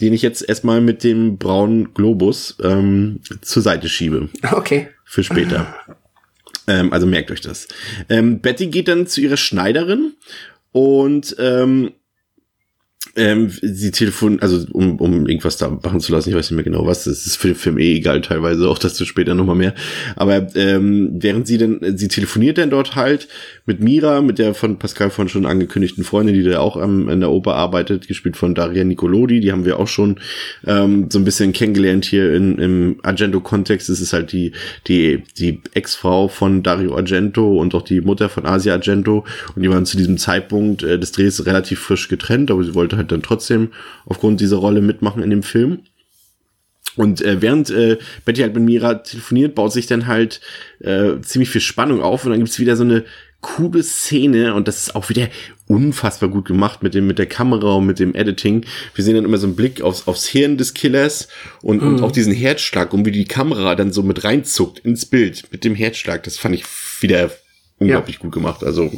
Speaker 1: den ich jetzt erstmal mit dem braunen Globus ähm, zur Seite schiebe.
Speaker 2: Okay.
Speaker 1: Für später. Ähm, also merkt euch das. Ähm, Betty geht dann zu ihrer Schneiderin und ähm, ähm, sie telefon, also um, um irgendwas da machen zu lassen, ich weiß nicht mehr genau was, das ist für den Film eh egal teilweise, auch das zu später nochmal mehr. Aber ähm, während sie dann, sie telefoniert dann dort halt mit Mira, mit der von Pascal von schon angekündigten Freundin, die da auch am, in der Oper arbeitet, gespielt von Daria Nicolodi, die haben wir auch schon ähm, so ein bisschen kennengelernt hier in, im Argento-Kontext. Das ist halt die, die, die Ex-Frau von Dario Argento und auch die Mutter von Asia Argento und die waren zu diesem Zeitpunkt äh, des Drehs relativ frisch getrennt, aber sie wollte halt dann trotzdem aufgrund dieser Rolle mitmachen in dem Film. Und äh, während äh, Betty halt mit Mira telefoniert, baut sich dann halt äh, ziemlich viel Spannung auf und dann gibt's wieder so eine coole Szene und das ist auch wieder unfassbar gut gemacht mit dem mit der Kamera und mit dem Editing. Wir sehen dann immer so einen Blick aufs aufs Hirn des Killers und, mhm. und auch diesen Herzschlag und wie die Kamera dann so mit reinzuckt ins Bild mit dem Herzschlag. Das fand ich wieder unglaublich ja. gut gemacht. Also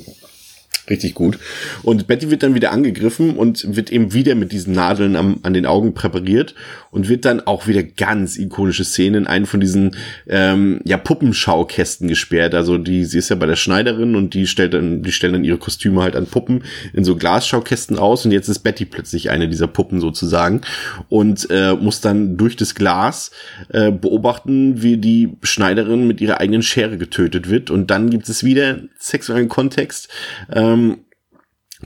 Speaker 1: Richtig gut. Und Betty wird dann wieder angegriffen und wird eben wieder mit diesen Nadeln am, an den Augen präpariert und wird dann auch wieder ganz ikonische Szenen in einen von diesen ähm, ja Puppenschaukästen gesperrt. Also die, sie ist ja bei der Schneiderin und die stellt dann, die stellen dann ihre Kostüme halt an Puppen in so Glasschaukästen aus und jetzt ist Betty plötzlich eine dieser Puppen sozusagen und äh, muss dann durch das Glas äh, beobachten, wie die Schneiderin mit ihrer eigenen Schere getötet wird und dann gibt es wieder sexuellen Kontext. Äh, ähm,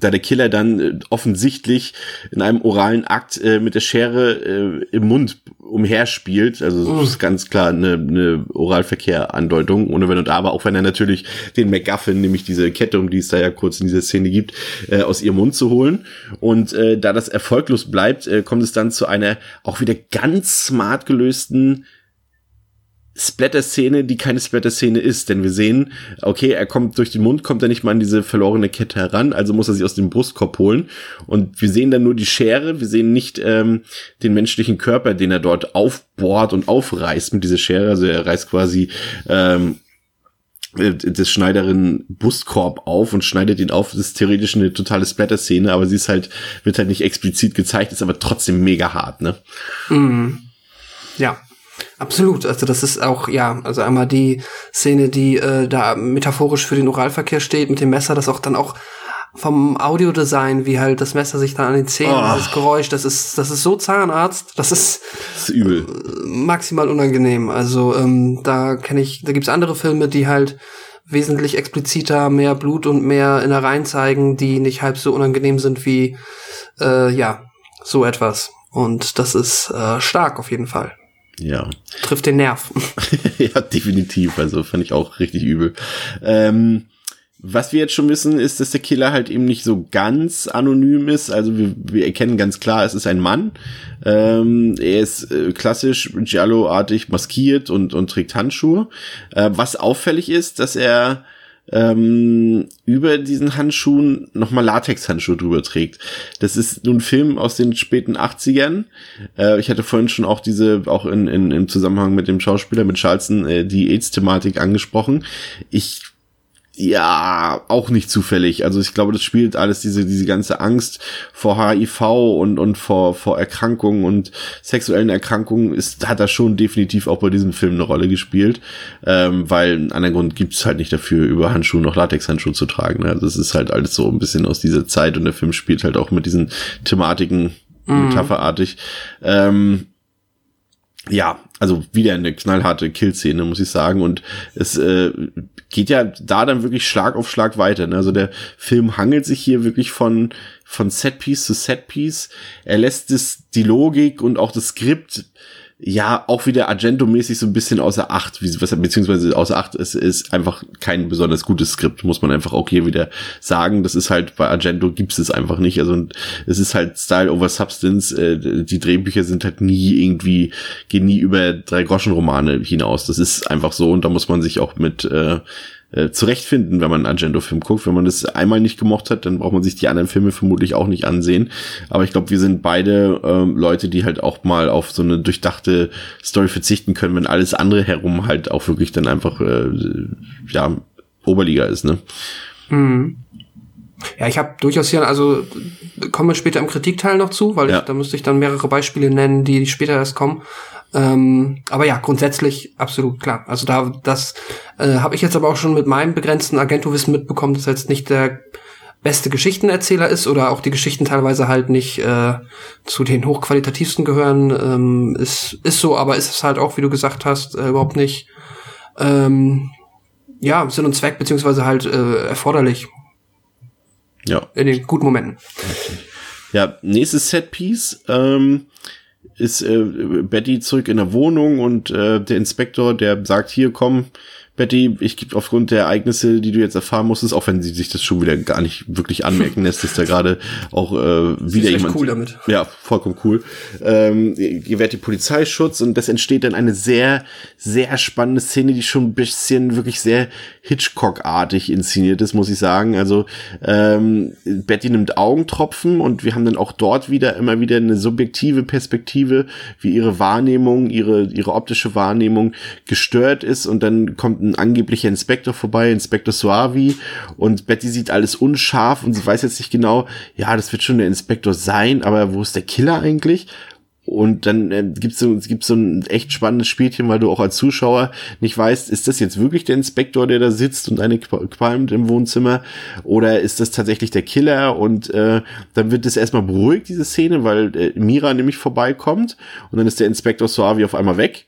Speaker 1: da der Killer dann äh, offensichtlich in einem oralen Akt äh, mit der Schere äh, im Mund umherspielt. Also das ist ganz klar eine, eine Oralverkehr-Andeutung, ohne Wenn und Aber, auch wenn er natürlich den MacGuffin, nämlich diese Kette, um die es da ja kurz in dieser Szene gibt, äh, aus ihrem Mund zu holen. Und äh, da das erfolglos bleibt, äh, kommt es dann zu einer auch wieder ganz smart gelösten Splatter-Szene, die keine Splatter-Szene ist, denn wir sehen, okay, er kommt durch den Mund, kommt er nicht mal an diese verlorene Kette heran, also muss er sie aus dem Brustkorb holen und wir sehen dann nur die Schere, wir sehen nicht ähm, den menschlichen Körper, den er dort aufbohrt und aufreißt mit dieser Schere, also er reißt quasi ähm, äh, des Schneiderin Brustkorb auf und schneidet ihn auf. Das ist theoretisch eine totale Splatter-Szene, aber sie ist halt, wird halt nicht explizit gezeigt, ist aber trotzdem mega hart, ne?
Speaker 2: Mhm. Ja. Absolut, also das ist auch, ja, also einmal die Szene, die äh, da metaphorisch für den Oralverkehr steht mit dem Messer, das auch dann auch vom Audiodesign, wie halt das Messer sich dann an den Zähnen, oh. das Geräusch, das ist, das ist so Zahnarzt, das ist,
Speaker 1: das ist übel.
Speaker 2: maximal unangenehm. Also ähm, da kenne ich, da gibt's andere Filme, die halt wesentlich expliziter, mehr Blut und mehr Innereien zeigen, die nicht halb so unangenehm sind wie, äh, ja, so etwas. Und das ist äh, stark auf jeden Fall.
Speaker 1: Ja.
Speaker 2: Trifft den Nerv.
Speaker 1: ja, definitiv. Also fand ich auch richtig übel. Ähm, was wir jetzt schon wissen, ist, dass der Killer halt eben nicht so ganz anonym ist. Also wir, wir erkennen ganz klar, es ist ein Mann. Ähm, er ist äh, klassisch Giallo-artig maskiert und, und trägt Handschuhe. Äh, was auffällig ist, dass er ähm, über diesen Handschuhen nochmal Latex-Handschuhe drüber trägt. Das ist nun ein Film aus den späten 80ern. Äh, ich hatte vorhin schon auch diese, auch in, in, im Zusammenhang mit dem Schauspieler, mit Charleston, äh, die AIDS-Thematik angesprochen. Ich ja, auch nicht zufällig. Also ich glaube, das spielt alles diese, diese ganze Angst vor HIV und, und vor, vor Erkrankungen und sexuellen Erkrankungen ist, hat da schon definitiv auch bei diesem Film eine Rolle gespielt. Ähm, weil einen anderen Grund gibt's halt nicht dafür, über Handschuhe noch Latexhandschuhe zu tragen. Ne? Also es ist halt alles so ein bisschen aus dieser Zeit und der Film spielt halt auch mit diesen Thematiken mhm. metapherartig. Ähm, ja, also wieder eine knallharte Killszene, muss ich sagen. Und es äh, geht ja da dann wirklich Schlag auf Schlag weiter. Ne? Also der Film hangelt sich hier wirklich von, von Setpiece zu Setpiece. Er lässt es, die Logik und auch das Skript ja auch wieder Argento-mäßig so ein bisschen außer Acht, beziehungsweise außer Acht, es ist einfach kein besonders gutes Skript, muss man einfach auch hier wieder sagen. Das ist halt, bei Argento gibt's es einfach nicht. Also es ist halt Style over Substance. Äh, die Drehbücher sind halt nie irgendwie, gehen nie über drei Groschen-Romane hinaus. Das ist einfach so und da muss man sich auch mit äh, äh, zurechtfinden, wenn man einen Argento-Film guckt. Wenn man das einmal nicht gemocht hat, dann braucht man sich die anderen Filme vermutlich auch nicht ansehen. Aber ich glaube, wir sind beide ähm, Leute, die halt auch mal auf so eine durchdachte Story verzichten können, wenn alles andere herum halt auch wirklich dann einfach äh, ja Oberliga ist, ne?
Speaker 2: Mhm. Ja, ich habe durchaus hier, also kommen wir später im Kritikteil noch zu, weil ja. ich, da müsste ich dann mehrere Beispiele nennen, die später erst kommen. Ähm, aber ja, grundsätzlich absolut klar. Also da, das äh, habe ich jetzt aber auch schon mit meinem begrenzten Agentowissen mitbekommen, dass er jetzt nicht der beste Geschichtenerzähler ist oder auch die Geschichten teilweise halt nicht äh, zu den hochqualitativsten gehören. Ähm, ist, ist so, aber ist es halt auch, wie du gesagt hast, äh, überhaupt nicht ähm, ja, Sinn und Zweck, beziehungsweise halt äh, erforderlich.
Speaker 1: Ja.
Speaker 2: In den guten Momenten.
Speaker 1: Ja, nächstes Setpiece. Ähm, ist äh, Betty zurück in der Wohnung und äh, der Inspektor, der sagt, hier komm, Betty, ich gebe aufgrund der Ereignisse, die du jetzt erfahren musstest, auch wenn sie sich das schon wieder gar nicht wirklich anmerken lässt, ist da gerade auch äh, wieder jemand.
Speaker 2: cool damit.
Speaker 1: Ja, vollkommen cool. Ähm, gewährt die Polizeischutz und das entsteht dann eine sehr, sehr spannende Szene, die schon ein bisschen wirklich sehr Hitchcock-artig inszeniert ist, muss ich sagen. Also ähm, Betty nimmt Augentropfen und wir haben dann auch dort wieder immer wieder eine subjektive Perspektive, wie ihre Wahrnehmung, ihre, ihre optische Wahrnehmung gestört ist und dann kommt ein angeblicher Inspektor vorbei, Inspektor Suavi und Betty sieht alles unscharf und sie weiß jetzt nicht genau, ja, das wird schon der Inspektor sein, aber wo ist der Killer eigentlich? Und dann äh, gibt's so, gibt's so ein echt spannendes Spielchen, weil du auch als Zuschauer nicht weißt, ist das jetzt wirklich der Inspektor, der da sitzt und eine qualmt im Wohnzimmer, oder ist das tatsächlich der Killer? Und äh, dann wird es erstmal beruhigt, diese Szene, weil äh, Mira nämlich vorbeikommt und dann ist der Inspektor Suavi auf einmal weg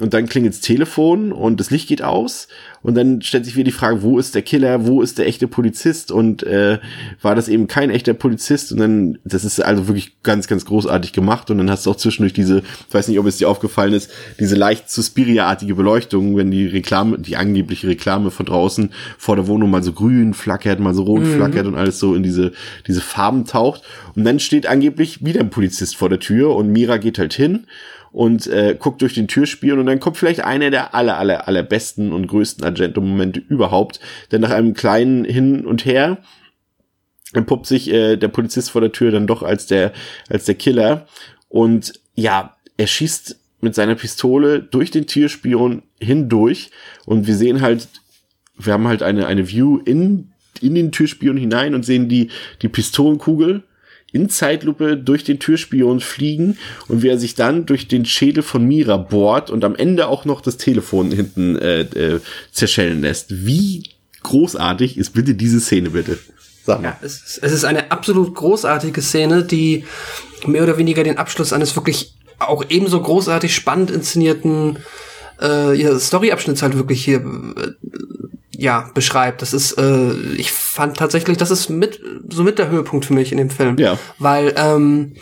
Speaker 1: und dann klingelt das Telefon und das Licht geht aus. Und dann stellt sich wieder die Frage, wo ist der Killer, wo ist der echte Polizist? Und äh, war das eben kein echter Polizist? Und dann, das ist also wirklich ganz, ganz großartig gemacht. Und dann hast du auch zwischendurch diese, ich weiß nicht, ob es dir aufgefallen ist, diese leicht Suspiria-artige Beleuchtung, wenn die Reklame, die angebliche Reklame von draußen vor der Wohnung mal so grün flackert, mal so rot mhm. flackert und alles so in diese, diese Farben taucht. Und dann steht angeblich wieder ein Polizist vor der Tür und Mira geht halt hin und äh, guckt durch den Türspion und dann kommt vielleicht einer der aller, aller, aller besten und größten Argento-Momente überhaupt. Denn nach einem kleinen Hin und Her entpuppt sich äh, der Polizist vor der Tür dann doch als der, als der Killer. Und ja, er schießt mit seiner Pistole durch den Türspion hindurch und wir sehen halt, wir haben halt eine, eine View in, in den Türspion hinein und sehen die, die Pistolenkugel in Zeitlupe durch den Türspion fliegen und wie er sich dann durch den Schädel von Mira bohrt und am Ende auch noch das Telefon hinten äh, äh, zerschellen lässt. Wie großartig ist bitte diese Szene bitte?
Speaker 2: Sag mal. Ja, es, ist, es ist eine absolut großartige Szene, die mehr oder weniger den Abschluss eines wirklich auch ebenso großartig spannend inszenierten äh, ja, Storyabschnitts halt wirklich hier äh, ja, beschreibt. Das ist, äh, ich fand tatsächlich, das ist mit so mit der Höhepunkt für mich in dem Film.
Speaker 1: Ja.
Speaker 2: Weil, ähm,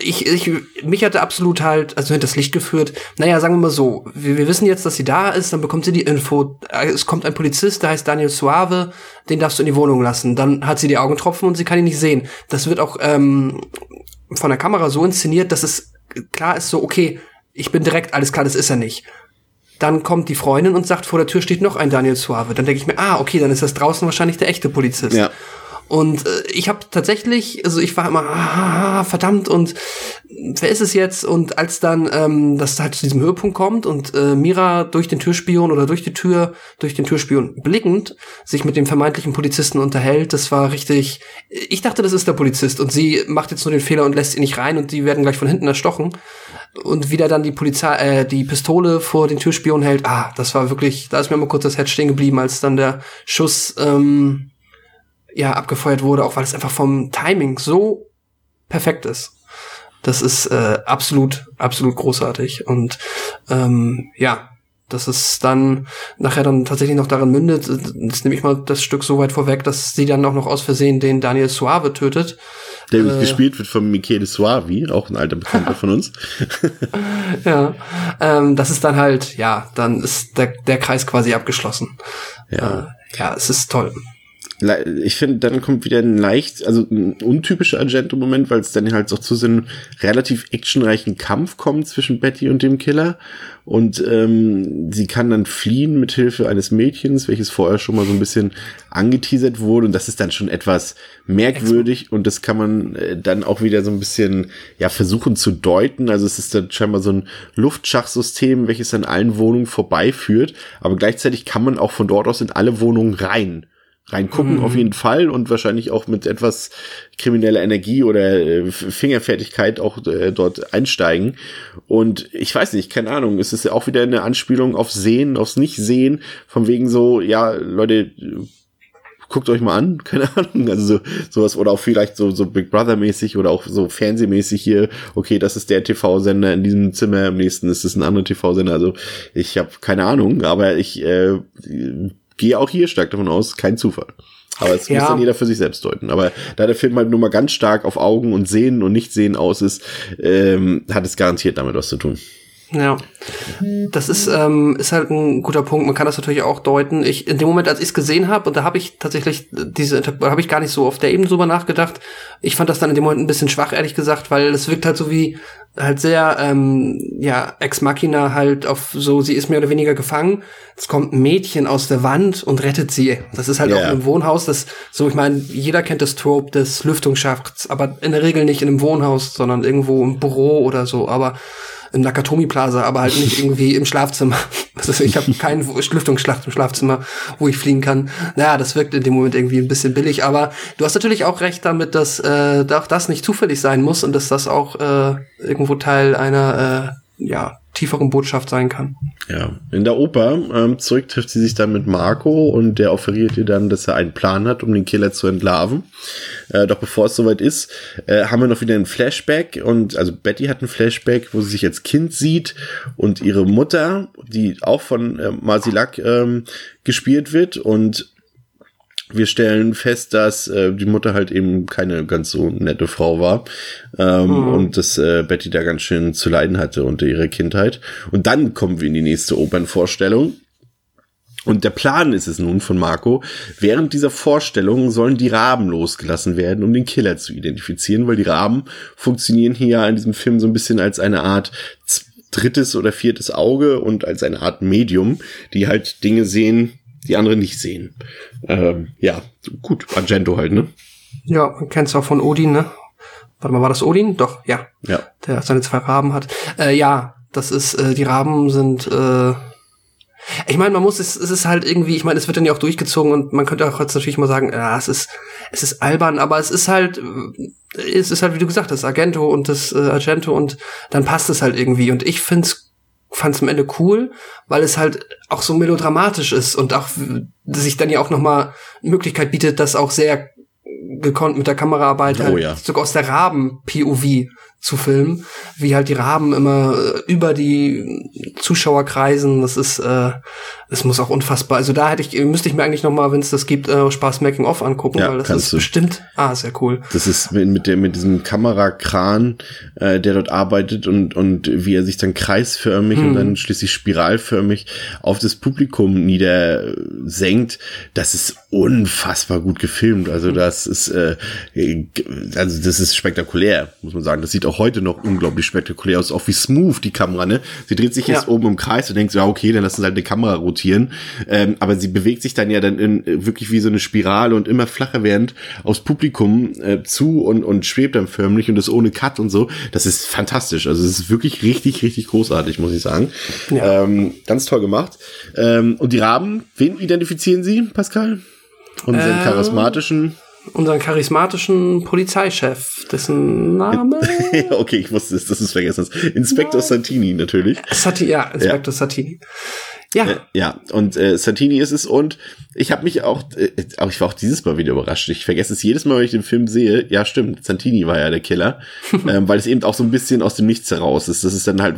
Speaker 2: ich, ich, mich hatte absolut halt, also hinters Licht geführt. Naja, sagen wir mal so, wir, wir wissen jetzt, dass sie da ist, dann bekommt sie die Info. Es kommt ein Polizist, der heißt Daniel Suave, den darfst du in die Wohnung lassen. Dann hat sie die Augentropfen und sie kann ihn nicht sehen. Das wird auch ähm, von der Kamera so inszeniert, dass es klar ist, so, okay, ich bin direkt, alles klar, das ist er nicht. Dann kommt die Freundin und sagt, vor der Tür steht noch ein Daniel Suave. Dann denke ich mir, ah, okay, dann ist das draußen wahrscheinlich der echte Polizist.
Speaker 1: Ja.
Speaker 2: Und äh, ich habe tatsächlich, also ich war immer, ah, verdammt, und wer ist es jetzt? Und als dann ähm, das halt zu diesem Höhepunkt kommt und äh, Mira durch den Türspion oder durch die Tür, durch den Türspion blickend, sich mit dem vermeintlichen Polizisten unterhält, das war richtig, ich dachte, das ist der Polizist und sie macht jetzt nur den Fehler und lässt ihn nicht rein und die werden gleich von hinten erstochen. Und wieder dann die Polizei, äh, die Pistole vor den Türspion hält, ah, das war wirklich, da ist mir mal kurz das Herz stehen geblieben, als dann der Schuss ähm, ja abgefeuert wurde, auch weil es einfach vom Timing so perfekt ist. Das ist äh, absolut, absolut großartig. Und ähm, ja, dass es dann nachher dann tatsächlich noch darin mündet, jetzt nehme ich mal das Stück so weit vorweg, dass sie dann auch noch aus Versehen den Daniel Suave tötet.
Speaker 1: Der äh, gespielt wird von Michele Suavi, auch ein alter Bekannter von uns.
Speaker 2: ja, ähm, das ist dann halt, ja, dann ist der, der Kreis quasi abgeschlossen.
Speaker 1: Ja.
Speaker 2: Äh, ja, es ist toll
Speaker 1: ich finde, dann kommt wieder ein leicht, also ein untypischer Argento-Moment, weil es dann halt auch zu so einem relativ actionreichen Kampf kommt zwischen Betty und dem Killer. Und ähm, sie kann dann fliehen mit Hilfe eines Mädchens, welches vorher schon mal so ein bisschen angeteasert wurde. Und das ist dann schon etwas merkwürdig und das kann man äh, dann auch wieder so ein bisschen ja versuchen zu deuten. Also es ist dann scheinbar so ein Luftschachsystem, welches an allen Wohnungen vorbeiführt. Aber gleichzeitig kann man auch von dort aus in alle Wohnungen rein reingucken mhm. auf jeden Fall und wahrscheinlich auch mit etwas krimineller Energie oder äh, Fingerfertigkeit auch äh, dort einsteigen. Und ich weiß nicht, keine Ahnung, es ist ja auch wieder eine Anspielung auf Sehen, aufs Nicht-Sehen, von wegen so, ja, Leute, guckt euch mal an, keine Ahnung, also so, sowas oder auch vielleicht so, so Big Brother mäßig oder auch so Fernsehmäßig hier, okay, das ist der TV-Sender in diesem Zimmer, im nächsten ist es ein anderer TV-Sender, also ich habe keine Ahnung, aber ich äh, gehe auch hier stark davon aus, kein Zufall. Aber es ja. muss dann jeder für sich selbst deuten. Aber da der Film halt nur mal ganz stark auf Augen und Sehen und Nicht-Sehen aus ist, ähm, hat es garantiert damit was zu tun.
Speaker 2: Ja, das ist ähm, ist halt ein guter Punkt. Man kann das natürlich auch deuten. Ich in dem Moment, als ich es gesehen habe, und da habe ich tatsächlich diese, habe ich gar nicht so auf der Ebene drüber nachgedacht. Ich fand das dann in dem Moment ein bisschen schwach, ehrlich gesagt, weil es wirkt halt so wie halt sehr ähm, ja ex machina halt auf so sie ist mehr oder weniger gefangen. Es kommt ein Mädchen aus der Wand und rettet sie. Das ist halt yeah. auch im Wohnhaus. Das so ich meine jeder kennt das Trope des Lüftungsschachts, aber in der Regel nicht in einem Wohnhaus, sondern irgendwo im Büro oder so. Aber im Nakatomi Plaza, aber halt nicht irgendwie im Schlafzimmer. Also ich habe keinen Lüftungsschlacht im Schlafzimmer, wo ich fliegen kann. Naja, das wirkt in dem Moment irgendwie ein bisschen billig, aber du hast natürlich auch recht damit, dass äh, auch das nicht zufällig sein muss und dass das auch äh, irgendwo Teil einer äh, ja, tieferen Botschaft sein kann.
Speaker 1: Ja, in der Oper ähm, zurück trifft sie sich dann mit Marco und der offeriert ihr dann, dass er einen Plan hat, um den Killer zu entlarven. Äh, doch bevor es soweit ist, äh, haben wir noch wieder ein Flashback und also Betty hat ein Flashback, wo sie sich als Kind sieht und ihre Mutter, die auch von äh, Marsilak ähm, gespielt wird und wir stellen fest, dass äh, die Mutter halt eben keine ganz so nette Frau war ähm, mhm. und dass äh, Betty da ganz schön zu leiden hatte unter ihrer Kindheit. Und dann kommen wir in die nächste Opernvorstellung. Und der Plan ist es nun von Marco, während dieser Vorstellung sollen die Raben losgelassen werden, um den Killer zu identifizieren, weil die Raben funktionieren hier in diesem Film so ein bisschen als eine Art drittes oder viertes Auge und als eine Art Medium, die halt Dinge sehen, die andere nicht sehen. Ähm, ja, gut, Argento halt, ne?
Speaker 2: Ja, man kennt es auch von Odin, ne? Warte mal, war das Odin? Doch, ja.
Speaker 1: Ja.
Speaker 2: Der seine zwei Raben hat. Äh, ja, das ist, äh, die Raben sind, äh, ich meine, man muss, es, es ist halt irgendwie, ich meine, es wird dann ja auch durchgezogen und man könnte auch jetzt natürlich mal sagen, ja, es ist, es ist albern, aber es ist halt, es ist halt, wie du gesagt hast, Argento und das äh, Argento und dann passt es halt irgendwie und ich find's fand es am Ende cool, weil es halt auch so melodramatisch ist und auch sich dann ja auch noch mal Möglichkeit bietet, das auch sehr gekonnt mit der Kameraarbeit
Speaker 1: oh,
Speaker 2: halt
Speaker 1: ja.
Speaker 2: sogar aus der Raben POV zu filmen, wie halt die Raben immer äh, über die Zuschauer kreisen. Das ist, äh, das muss auch unfassbar. Also da hätte ich, müsste ich mir eigentlich noch mal, wenn es das gibt, äh, Spaß Making Off angucken,
Speaker 1: Ja,
Speaker 2: weil das ist
Speaker 1: du.
Speaker 2: bestimmt, ah, sehr cool.
Speaker 1: Das ist mit, mit, der, mit diesem Kamerakran, äh, der dort arbeitet und, und wie er sich dann kreisförmig und dann schließlich spiralförmig auf das Publikum niedersenkt. Das ist unfassbar gut gefilmt. Also das ist, äh, also das ist spektakulär, muss man sagen. Das sieht auch heute noch unglaublich spektakulär aus. Auch wie smooth die Kamera, ne? Sie dreht sich jetzt
Speaker 2: Ja.
Speaker 1: oben im Kreis und denkt so, ja, okay, dann lassen sie halt eine Kamera rotieren. Ähm, aber sie bewegt sich dann ja dann in, äh, wirklich wie so eine Spirale und immer flacher werdend aufs Publikum äh, zu und, und schwebt dann förmlich und das ohne Cut und so. Das ist fantastisch. Also es ist wirklich richtig, richtig großartig, muss ich sagen.
Speaker 2: Ja.
Speaker 1: Ähm, ganz toll gemacht. Ähm, und die Raben, wen identifizieren Sie, Pascal? Unseren
Speaker 2: Ähm,
Speaker 1: charismatischen.
Speaker 2: Unseren charismatischen Polizeichef, dessen Name
Speaker 1: ja, okay, ich wusste es, das ist vergessen. Inspektor Santini natürlich.
Speaker 2: Sati, ja, Inspektor Satini. Ja,
Speaker 1: Äh, ja, und äh, Santini ist es und ich habe mich auch, äh, auch ich war auch dieses Mal wieder überrascht. Ich vergesse es jedes Mal, wenn ich den Film sehe. Ja, stimmt, Santini war ja der Killer, ähm, weil es eben auch so ein bisschen aus dem Nichts heraus ist. Das ist dann halt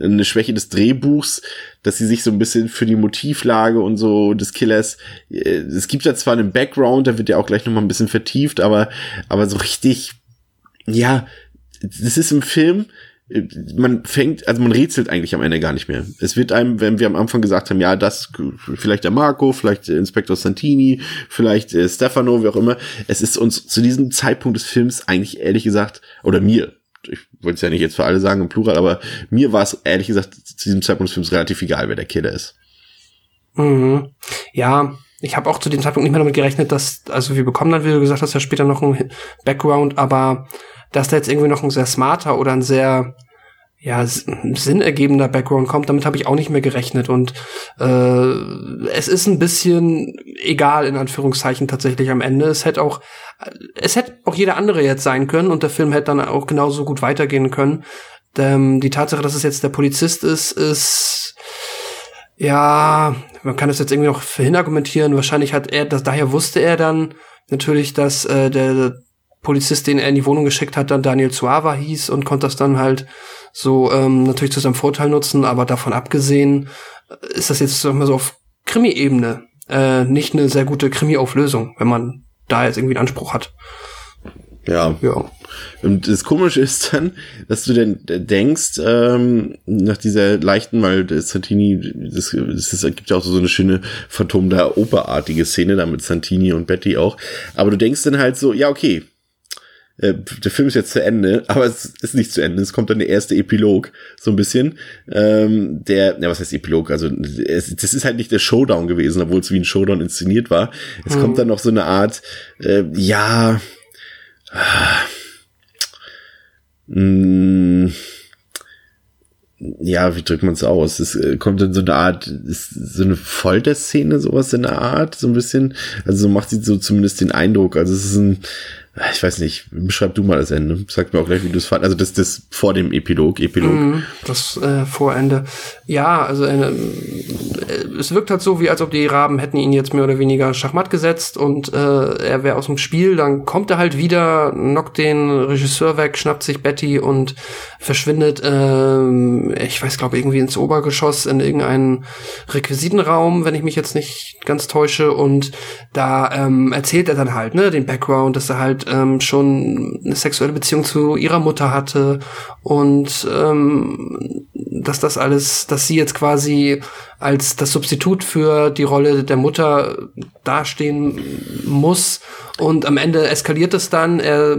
Speaker 1: eine Schwäche des Drehbuchs, dass sie sich so ein bisschen für die Motivlage und so des Killers. Äh, es gibt ja zwar einen Background, da wird ja auch gleich noch mal ein bisschen vertieft, aber aber so richtig, ja, das ist im Film man fängt, also man rätselt eigentlich am Ende gar nicht mehr. Es wird einem, wenn wir am Anfang gesagt haben, ja, das, vielleicht der Marco, vielleicht der Inspektor Santini, vielleicht äh, Stefano, wie auch immer. Es ist uns zu diesem Zeitpunkt des Films eigentlich ehrlich gesagt, oder mir, ich wollte es ja nicht jetzt für alle sagen im Plural, aber mir war es ehrlich gesagt zu diesem Zeitpunkt des Films relativ egal, wer der Killer ist.
Speaker 2: Mhm. Ja, ich habe auch zu dem Zeitpunkt nicht mehr damit gerechnet, dass, also wir bekommen dann, wie du gesagt hast, ja später noch einen Background, aber dass da jetzt irgendwie noch ein sehr smarter oder ein sehr ja, sinnergebender Background kommt, damit habe ich auch nicht mehr gerechnet. Und äh, es ist ein bisschen egal, in Anführungszeichen, tatsächlich am Ende. Es hätte auch, es hätte auch jeder andere jetzt sein können und der Film hätte dann auch genauso gut weitergehen können. Ähm, die Tatsache, dass es jetzt der Polizist ist, ist ja, man kann das jetzt irgendwie noch hinargumentieren. Wahrscheinlich hat er, das, daher wusste er dann natürlich, dass äh, der Polizist, den er in die Wohnung geschickt hat, dann Daniel Suava hieß und konnte das dann halt so ähm, natürlich zu seinem Vorteil nutzen. Aber davon abgesehen äh, ist das jetzt sag mal so auf Krimi-Ebene äh, nicht eine sehr gute Krimi-Auflösung, wenn man da jetzt irgendwie einen Anspruch hat.
Speaker 1: Ja.
Speaker 2: Ja.
Speaker 1: Und das Komische ist dann, dass du denn denkst, ähm, nach dieser leichten, weil Santini, das, das gibt ja auch so eine schöne Phantom der Operartige Szene, da mit Santini und Betty auch. Aber du denkst dann halt so, ja, okay, äh, der Film ist jetzt zu Ende, aber es ist nicht zu Ende. Es kommt dann der erste Epilog, so ein bisschen. Ähm, der, ja, was heißt Epilog? Also, es, das ist halt nicht der Showdown gewesen, obwohl es wie ein Showdown inszeniert war. Es kommt dann noch so eine Art, äh, ja, Mm, ja, wie drückt man es aus? Es äh, kommt in so eine Art, ist so eine Folterszene, sowas in der Art, so ein bisschen. Also so macht sie so zumindest den Eindruck. Also es ist ein, ich weiß nicht, beschreib du mal das Ende. Sag mir auch gleich, wie du es fandest. Also das, das vor dem Epilog, Epilog.
Speaker 2: Mhm, das äh, Vorende. Ja, also äh, es wirkt halt so, wie als ob die Raben hätten ihn jetzt mehr oder weniger Schachmatt gesetzt und äh, er wäre aus dem Spiel. Dann kommt er halt wieder, knockt den Regisseur weg, schnappt sich Betty und verschwindet, ähm, ich weiß glaube irgendwie ins Obergeschoss in irgendeinen Requisitenraum, wenn ich mich jetzt nicht ganz täusche. Und da ähm, erzählt er dann halt ne den Background, dass er halt ähm, schon eine sexuelle Beziehung zu ihrer Mutter hatte und ähm, dass das alles, dass sie jetzt quasi als das Substitut für die Rolle der Mutter dastehen muss und am Ende eskaliert es dann. Er,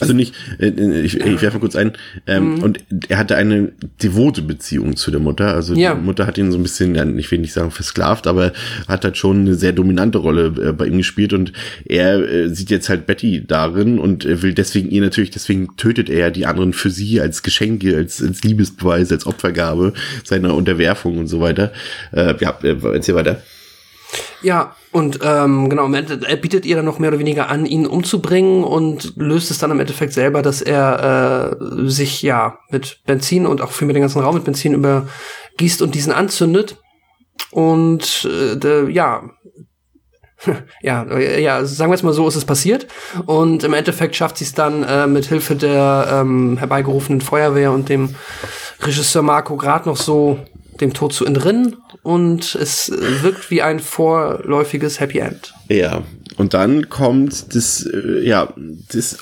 Speaker 1: Also nicht, äh, ich, ich werfe mal kurz ein, ähm, und er hatte eine devote Beziehung zu der Mutter. Also
Speaker 2: Ja.
Speaker 1: die Mutter hat ihn so ein bisschen, ja, ich will nicht sagen versklavt, aber hat halt schon eine sehr dominante Rolle äh, bei ihm gespielt und er äh, sieht jetzt halt Betty darin und äh, will deswegen ihr natürlich, deswegen tötet er die anderen für sie als Geschenke, als, als Liebesbeweis, als Opfergabe seiner Unterwerfung und so weiter. Äh, ja, erzähl weiter.
Speaker 2: Ja, und ähm, genau, am Ende, er bietet ihr dann noch mehr oder weniger an, ihn umzubringen und löst es dann im Endeffekt selber, dass er äh, sich ja mit Benzin und auch viel mit den ganzen Raum mit Benzin übergießt und diesen anzündet. Und äh, der, ja, ja, ja, sagen wir es mal so, ist es passiert. Und im Endeffekt schafft sie es dann äh, mit Hilfe der ähm, herbeigerufenen Feuerwehr und dem Regisseur Marco gerade noch so dem Tod zu entrinnen und es wirkt wie ein vorläufiges Happy End.
Speaker 1: Ja, und dann kommt das, äh, ja, das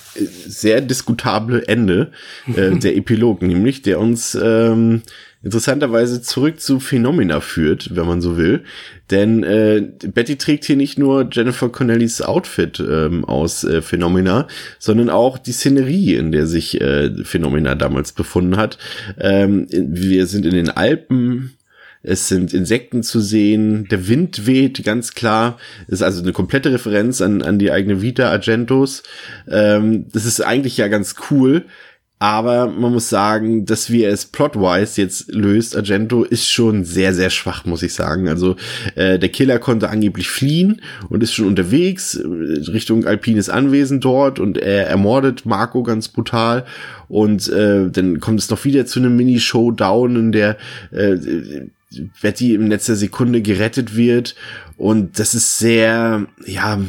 Speaker 1: sehr diskutable Ende, äh, der Epilog, nämlich, der uns ähm, interessanterweise zurück zu Phenomena führt, wenn man so will. Denn äh, Betty trägt hier nicht nur Jennifer Connellys Outfit ähm, aus äh, Phenomena, sondern auch die Szenerie, in der sich äh, Phenomena damals befunden hat. Ähm, wir sind in den Alpen, es sind Insekten zu sehen, der Wind weht ganz klar. Das ist also eine komplette Referenz an, an die eigene Vita Argentos. Ähm, das ist eigentlich ja ganz cool. Aber man muss sagen, dass wir es plotwise jetzt löst, Argento, ist schon sehr, sehr schwach, muss ich sagen. Also äh, der Killer konnte angeblich fliehen und ist schon unterwegs äh, Richtung Alpines Anwesen dort und er ermordet Marco ganz brutal. Und äh, dann kommt es noch wieder zu einem Mini-Showdown, in der äh, Betty im Netz der Sekunde gerettet wird. Und das ist sehr, ja,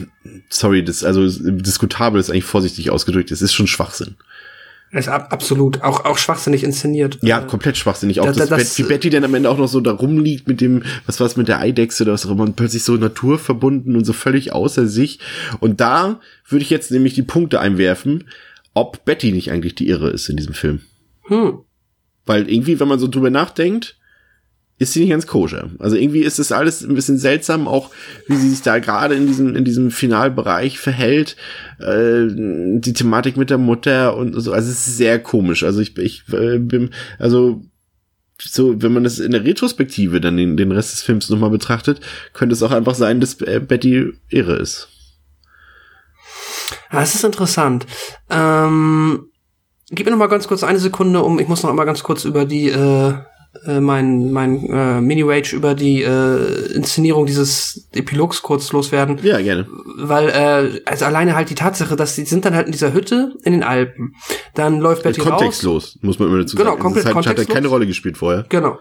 Speaker 1: sorry, das also diskutabel ist eigentlich vorsichtig ausgedrückt. Es ist schon Schwachsinn.
Speaker 2: Ist ab, absolut auch auch schwachsinnig inszeniert.
Speaker 1: Ja, komplett schwachsinnig. Auch
Speaker 2: Da-
Speaker 1: das,
Speaker 2: da- das-
Speaker 1: wie Betty dann am Ende auch noch so da rumliegt mit dem, was war's mit der Eidechse oder was auch immer, und plötzlich so naturverbunden und so völlig außer sich. Und da würde ich jetzt nämlich die Punkte einwerfen, ob Betty nicht eigentlich die Irre ist in diesem Film.
Speaker 2: Hm.
Speaker 1: Weil irgendwie, wenn man so drüber nachdenkt, ist sie nicht ganz koscher. Also irgendwie ist das alles ein bisschen seltsam, auch wie sie sich da gerade in diesem, in diesem Finalbereich verhält. Äh, die Thematik mit der Mutter und so. Also es ist sehr komisch. Also ich, ich äh, bin, also so, wenn man das in der Retrospektive dann den, den Rest des Films nochmal betrachtet, könnte es auch einfach sein, dass äh, Betty irre ist.
Speaker 2: Ja, das ist interessant. Ähm, gib mir noch mal ganz kurz eine Sekunde, um ich muss noch mal ganz kurz über die äh, äh, mein mein äh, Mini Rage über die äh, Inszenierung dieses Epilogs kurz loswerden.
Speaker 1: Ja, gerne.
Speaker 2: weil äh, also alleine halt die Tatsache, dass die sind dann halt in dieser Hütte in den Alpen. Dann läuft Betty raus.
Speaker 1: Kontextlos, muss man immer dazu
Speaker 2: Genau,
Speaker 1: sagen.
Speaker 2: komplett
Speaker 1: es ist halt, hat ja
Speaker 2: kontextlos.
Speaker 1: keine Rolle gespielt vorher.
Speaker 2: Genau.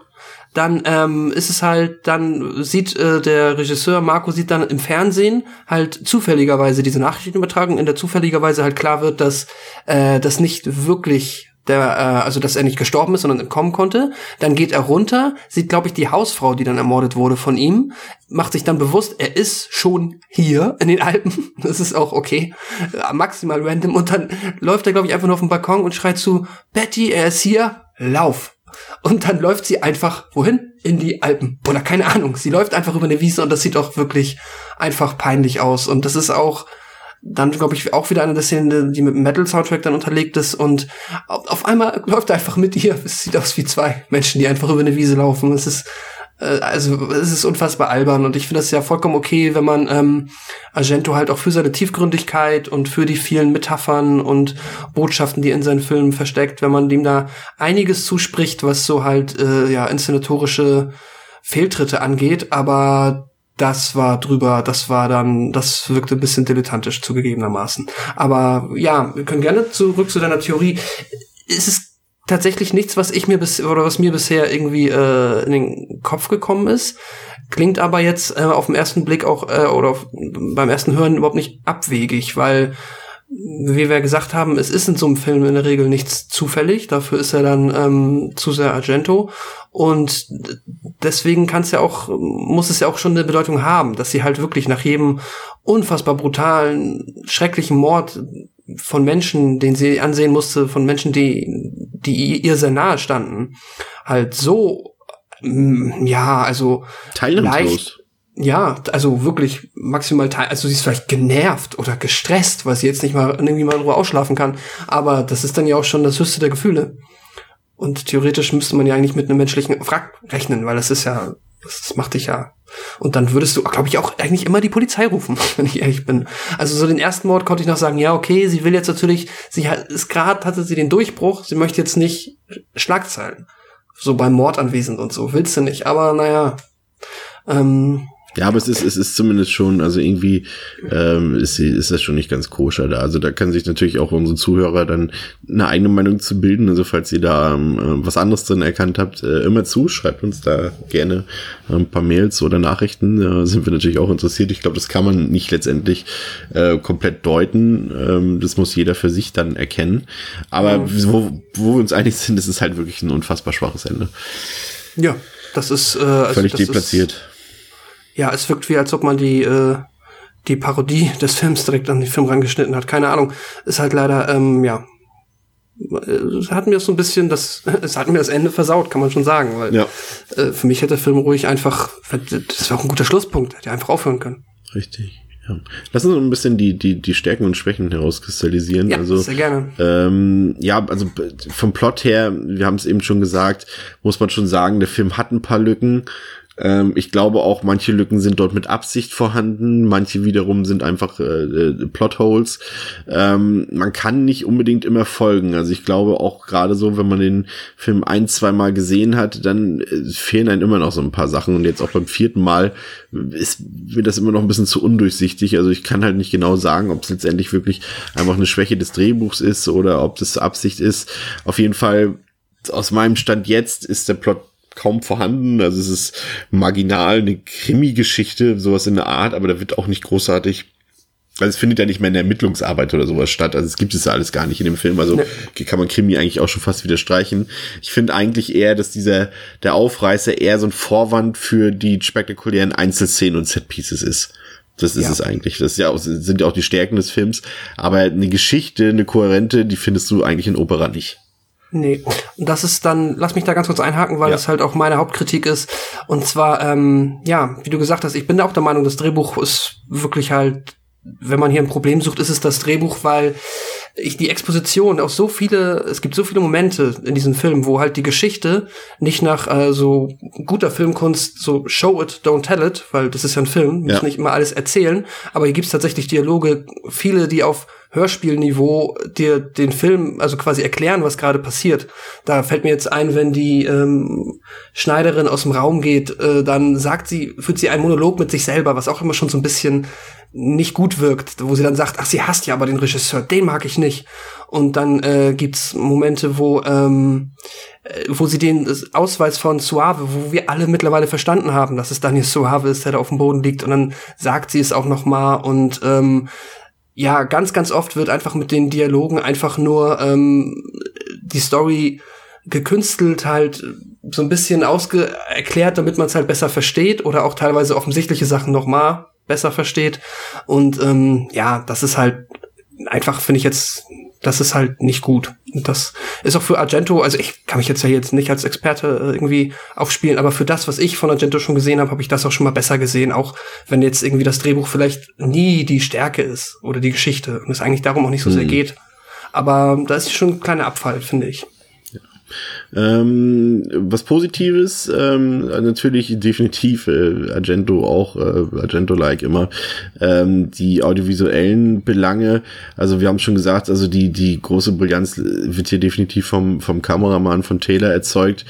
Speaker 2: Dann ähm, ist es halt, dann sieht äh, der Regisseur Marco sieht dann im Fernsehen halt zufälligerweise diese Nachrichtenübertragung, in der zufälligerweise halt klar wird, dass äh, das nicht wirklich der, äh, also dass er nicht gestorben ist, sondern entkommen konnte. Dann geht er runter, sieht, glaube ich, die Hausfrau, die dann ermordet wurde von ihm, macht sich dann bewusst, er ist schon hier in den Alpen. Das ist auch okay, äh, maximal random. Und dann läuft er, glaube ich, einfach nur auf den Balkon und schreit zu Betty, er ist hier, lauf. Und dann läuft sie einfach wohin? In die Alpen. Oder keine Ahnung. Sie läuft einfach über eine Wiese und das sieht auch wirklich einfach peinlich aus. Und das ist auch dann, glaube ich, auch wieder eine der Szenen, die mit dem Metal-Soundtrack dann unterlegt ist. Und auf einmal läuft er einfach mit ihr. Es sieht aus wie zwei Menschen, die einfach über eine Wiese laufen. Es ist, äh, also, es ist unfassbar albern. Und ich finde das ja vollkommen okay, wenn man ähm, Argento halt auch für seine Tiefgründigkeit und für die vielen Metaphern und Botschaften, die in seinen Filmen versteckt, wenn man dem da einiges zuspricht, was so halt, äh, ja, inszenatorische Fehltritte angeht. Aber das war drüber, das war dann, das wirkte ein bisschen dilettantisch zugegebenermaßen. Aber ja, wir können gerne zurück zu deiner Theorie. Es ist tatsächlich nichts, was ich mir bis oder was mir bisher irgendwie äh, in den Kopf gekommen ist. Klingt aber jetzt äh, auf den ersten Blick auch äh, oder auf, beim ersten Hören überhaupt nicht abwegig, weil wie wir gesagt haben, es ist in so einem Film in der Regel nichts zufällig. Dafür ist er dann ähm, zu sehr Argento. Und deswegen kann es ja auch, muss es ja auch schon eine Bedeutung haben, dass sie halt wirklich nach jedem unfassbar brutalen, schrecklichen Mord von Menschen, den sie ansehen musste, von Menschen, die, die ihr sehr nahe standen, halt so, mm, ja, also
Speaker 1: Teilnahmslos.
Speaker 2: leicht, ja, also wirklich maximal teil, also sie ist vielleicht genervt oder gestresst, weil sie jetzt nicht mal irgendwie mal in Ruhe ausschlafen kann, aber das ist dann ja auch schon das höchste der Gefühle. Und theoretisch müsste man ja eigentlich mit einem menschlichen Wrack rechnen, weil das ist ja, das macht dich ja. Und dann würdest du, glaube ich, auch eigentlich immer die Polizei rufen, wenn ich ehrlich bin. Also so den ersten Mord konnte ich noch sagen, ja, okay, sie will jetzt natürlich, sie hat, ist gerade, hatte sie den Durchbruch, sie möchte jetzt nicht Schlagzeilen. So beim Mord anwesend und so, willst du nicht, aber naja, ähm,
Speaker 1: Ja, aber es ist, es ist zumindest schon, also irgendwie ähm, ist, ist das schon nicht ganz koscher da. Also da kann sich natürlich auch unsere Zuhörer dann eine eigene Meinung zu bilden. Also falls ihr da ähm, was anderes drin erkannt habt, äh, immer zu, schreibt uns da gerne ein paar Mails oder Nachrichten. Da sind wir natürlich auch interessiert. Ich glaube, das kann man nicht letztendlich äh, komplett deuten. Ähm, das muss jeder für sich dann erkennen. Aber mhm. wo, wo wir uns einig sind, ist es halt wirklich ein unfassbar schwaches Ende.
Speaker 2: Ja, das ist äh, also
Speaker 1: völlig
Speaker 2: das
Speaker 1: deplatziert.
Speaker 2: Ist ja, es wirkt wie, als ob man die, äh, die Parodie des Films direkt an den Film rangeschnitten hat. Keine Ahnung. Ist halt leider, ähm, ja. Es hat mir so ein bisschen das, es hat mir das Ende versaut, kann man schon sagen, weil
Speaker 1: ja.
Speaker 2: äh, für mich hätte der Film ruhig einfach, das war auch ein guter Schlusspunkt, hätte einfach aufhören können.
Speaker 1: Richtig. Ja. Lass uns ein bisschen die, die, die Stärken und Schwächen herauskristallisieren.
Speaker 2: Ja,
Speaker 1: also,
Speaker 2: sehr gerne.
Speaker 1: Ähm, ja, also vom Plot her, wir haben es eben schon gesagt, muss man schon sagen, der Film hat ein paar Lücken. Ähm, ich glaube auch, manche Lücken sind dort mit Absicht vorhanden, manche wiederum sind einfach äh, äh, Plotholes. Ähm, man kann nicht unbedingt immer folgen. Also ich glaube auch gerade so, wenn man den Film ein, zwei Mal gesehen hat, dann äh, fehlen einem immer noch so ein paar Sachen. Und jetzt auch beim vierten Mal ist mir das immer noch ein bisschen zu undurchsichtig. Also ich kann halt nicht genau sagen, ob es letztendlich wirklich einfach eine Schwäche des Drehbuchs ist oder ob das Absicht ist. Auf jeden Fall aus meinem Stand jetzt ist der Plot kaum vorhanden. Also es ist marginal eine Krimi-Geschichte, sowas in der Art, aber da wird auch nicht großartig also es findet ja nicht mehr in der Ermittlungsarbeit oder sowas statt. Also es gibt es ja alles gar nicht in dem Film. Also nee. kann man Krimi eigentlich auch schon fast wieder streichen. Ich finde eigentlich eher, dass dieser, der Aufreißer eher so ein Vorwand für die spektakulären Einzelszenen und Setpieces ist. Das ist ja. es eigentlich. Das ist ja auch, sind ja auch die Stärken des Films. Aber eine Geschichte, eine kohärente, die findest du eigentlich in Opera nicht.
Speaker 2: Nee, das ist dann, lass mich da ganz kurz einhaken, weil ja. das halt auch meine Hauptkritik ist. Und zwar, ähm, ja, wie du gesagt hast, ich bin auch der Meinung, das Drehbuch ist wirklich halt, wenn man hier ein Problem sucht, ist es das Drehbuch, weil ich die Exposition auch so viele, es gibt so viele Momente in diesem Film, wo halt die Geschichte nicht nach äh, so guter Filmkunst so show it, don't tell it, weil das ist ja ein Film, muss ja. nicht immer alles erzählen, aber hier gibt's tatsächlich Dialoge, viele, die auf Hörspielniveau dir den Film, also quasi erklären, was gerade passiert. Da fällt mir jetzt ein, wenn die ähm, Schneiderin aus dem Raum geht, äh, dann sagt sie, führt sie einen Monolog mit sich selber, was auch immer schon so ein bisschen nicht gut wirkt, wo sie dann sagt, ach, sie hasst ja aber den Regisseur, den mag ich nicht. Und dann äh, gibt's Momente, wo ähm, äh, wo sie den Ausweis von Suave, wo wir alle mittlerweile verstanden haben, dass es Daniel Suave ist, der da auf dem Boden liegt, und dann sagt sie es auch noch mal und ähm, ja, ganz, ganz oft wird einfach mit den Dialogen einfach nur ähm, die Story gekünstelt halt so ein bisschen ausge erklärt, damit man es halt besser versteht oder auch teilweise offensichtliche Sachen nochmal besser versteht. Und ähm, ja, das ist halt einfach, finde ich jetzt, das ist halt nicht gut. Und das ist auch für Argento, also ich kann mich jetzt ja jetzt nicht als Experte äh, irgendwie aufspielen, aber für das, was ich von Argento schon gesehen habe, habe ich das auch schon mal besser gesehen, auch wenn jetzt irgendwie das Drehbuch vielleicht nie die Stärke ist oder die Geschichte und es eigentlich darum auch nicht so mhm. sehr geht. Aber da ist schon ein kleiner Abfall, finde ich.
Speaker 1: Ähm, was Positives, ähm, natürlich definitiv äh, Argento auch, äh, Argento-like immer, ähm, die audiovisuellen Belange, also wir haben schon gesagt, also die, die große Brillanz wird hier definitiv vom, vom Kameramann von Taylor erzeugt,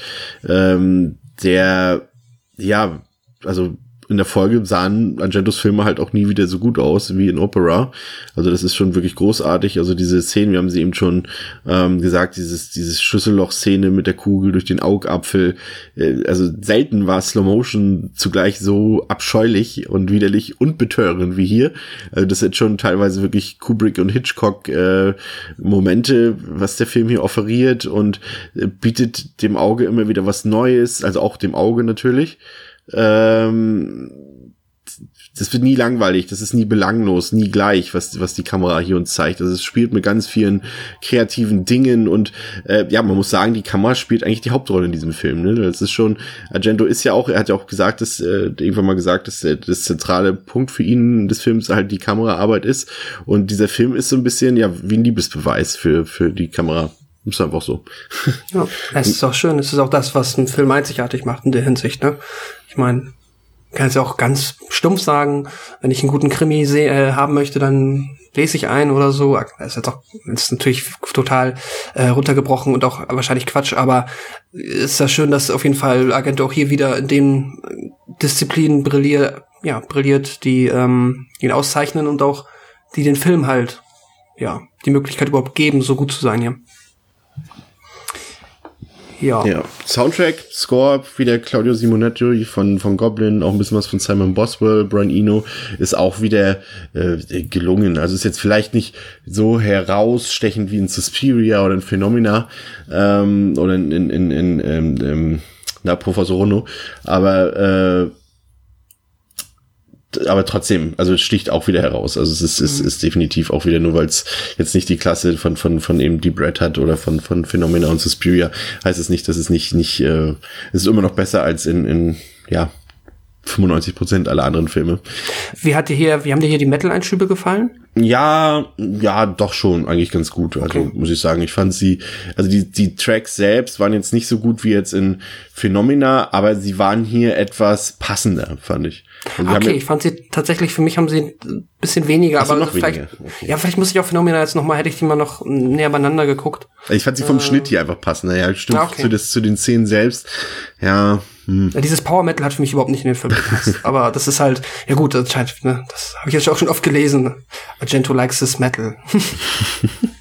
Speaker 1: ähm, der, ja, also in der Folge sahen Argentos Filme halt auch nie wieder so gut aus wie in Opera. Also das ist schon wirklich großartig. Also diese Szenen, wir haben sie eben schon ähm, gesagt, dieses, dieses Schlüsselloch-Szene mit der Kugel durch den Augapfel. Äh, also selten war Slow Motion zugleich so abscheulich und widerlich und betörend wie hier. Also das sind schon teilweise wirklich Kubrick und Hitchcock äh, Momente, was der Film hier offeriert und äh, bietet dem Auge immer wieder was Neues, also auch dem Auge natürlich. Ähm, das wird nie langweilig, das ist nie belanglos, nie gleich, was, was die Kamera hier uns zeigt. Also es spielt mit ganz vielen kreativen Dingen und äh, ja, man muss sagen, die Kamera spielt eigentlich die Hauptrolle in diesem Film. Ne? Das ist schon, Argento ist ja auch, er hat ja auch gesagt, dass äh, irgendwann mal gesagt, dass äh, das zentrale Punkt für ihn des Films halt die Kameraarbeit ist. Und dieser Film ist so ein bisschen ja wie ein Liebesbeweis für, für die Kamera. Ist einfach so.
Speaker 2: Ja, es ist auch schön. Es ist auch das, was einen Film einzigartig macht in der Hinsicht. Ne? Ich meine, kann es ja auch ganz stumpf sagen, wenn ich einen guten Krimi äh, haben möchte, dann lese ich ein oder so. Das ist jetzt auch ist natürlich total äh, runtergebrochen und auch wahrscheinlich Quatsch, aber ist ja schön, dass auf jeden Fall Agent auch hier wieder in den Disziplinen brilliert, ja, brilliert, die ähm, ihn auszeichnen und auch die den Film halt, ja, die Möglichkeit überhaupt geben, so gut zu sein hier.
Speaker 1: Ja. ja. Soundtrack, Score, wieder Claudio Simonetti von, von Goblin, auch ein bisschen was von Simon Boswell, Brian Eno, ist auch wieder äh, gelungen. Also ist jetzt vielleicht nicht so herausstechend wie in Suspiria oder in Phenomena ähm, oder in, in, in, in ähm, ähm, na, Professor Rono, aber äh, aber trotzdem, also es sticht auch wieder heraus. Also es ist, mhm. ist, ist definitiv auch wieder nur, weil es jetzt nicht die Klasse von, von, von eben Deep Red hat oder von, von Phenomena und Suspiria, heißt es nicht, dass es nicht, nicht, äh, es ist immer noch besser als in, in, ja, 95 Prozent aller anderen Filme.
Speaker 2: Wie hat dir hier, wie haben dir hier die Metal-Einschübe gefallen?
Speaker 1: Ja, ja, doch schon eigentlich ganz gut. Also okay. muss ich sagen, ich fand sie, also die die Tracks selbst waren jetzt nicht so gut wie jetzt in Phenomena, aber sie waren hier etwas passender, fand ich.
Speaker 2: Also okay, ich fand sie tatsächlich, für mich haben sie ein bisschen weniger, aber noch vielleicht, weniger. Okay. ja, vielleicht muss ich auch Phänomena jetzt nochmal, hätte ich die mal noch näher beieinander geguckt.
Speaker 1: Ich fand sie vom äh, Schnitt hier einfach passender, ja, stimmt, ah, okay. zu, des, zu den Szenen selbst, ja,
Speaker 2: hm. Ja, dieses Power Metal hat für mich überhaupt nicht in den Film gepasst. aber das ist halt, ja gut, das, scheint, ne, das habe ich jetzt auch schon oft gelesen. Argento likes this metal.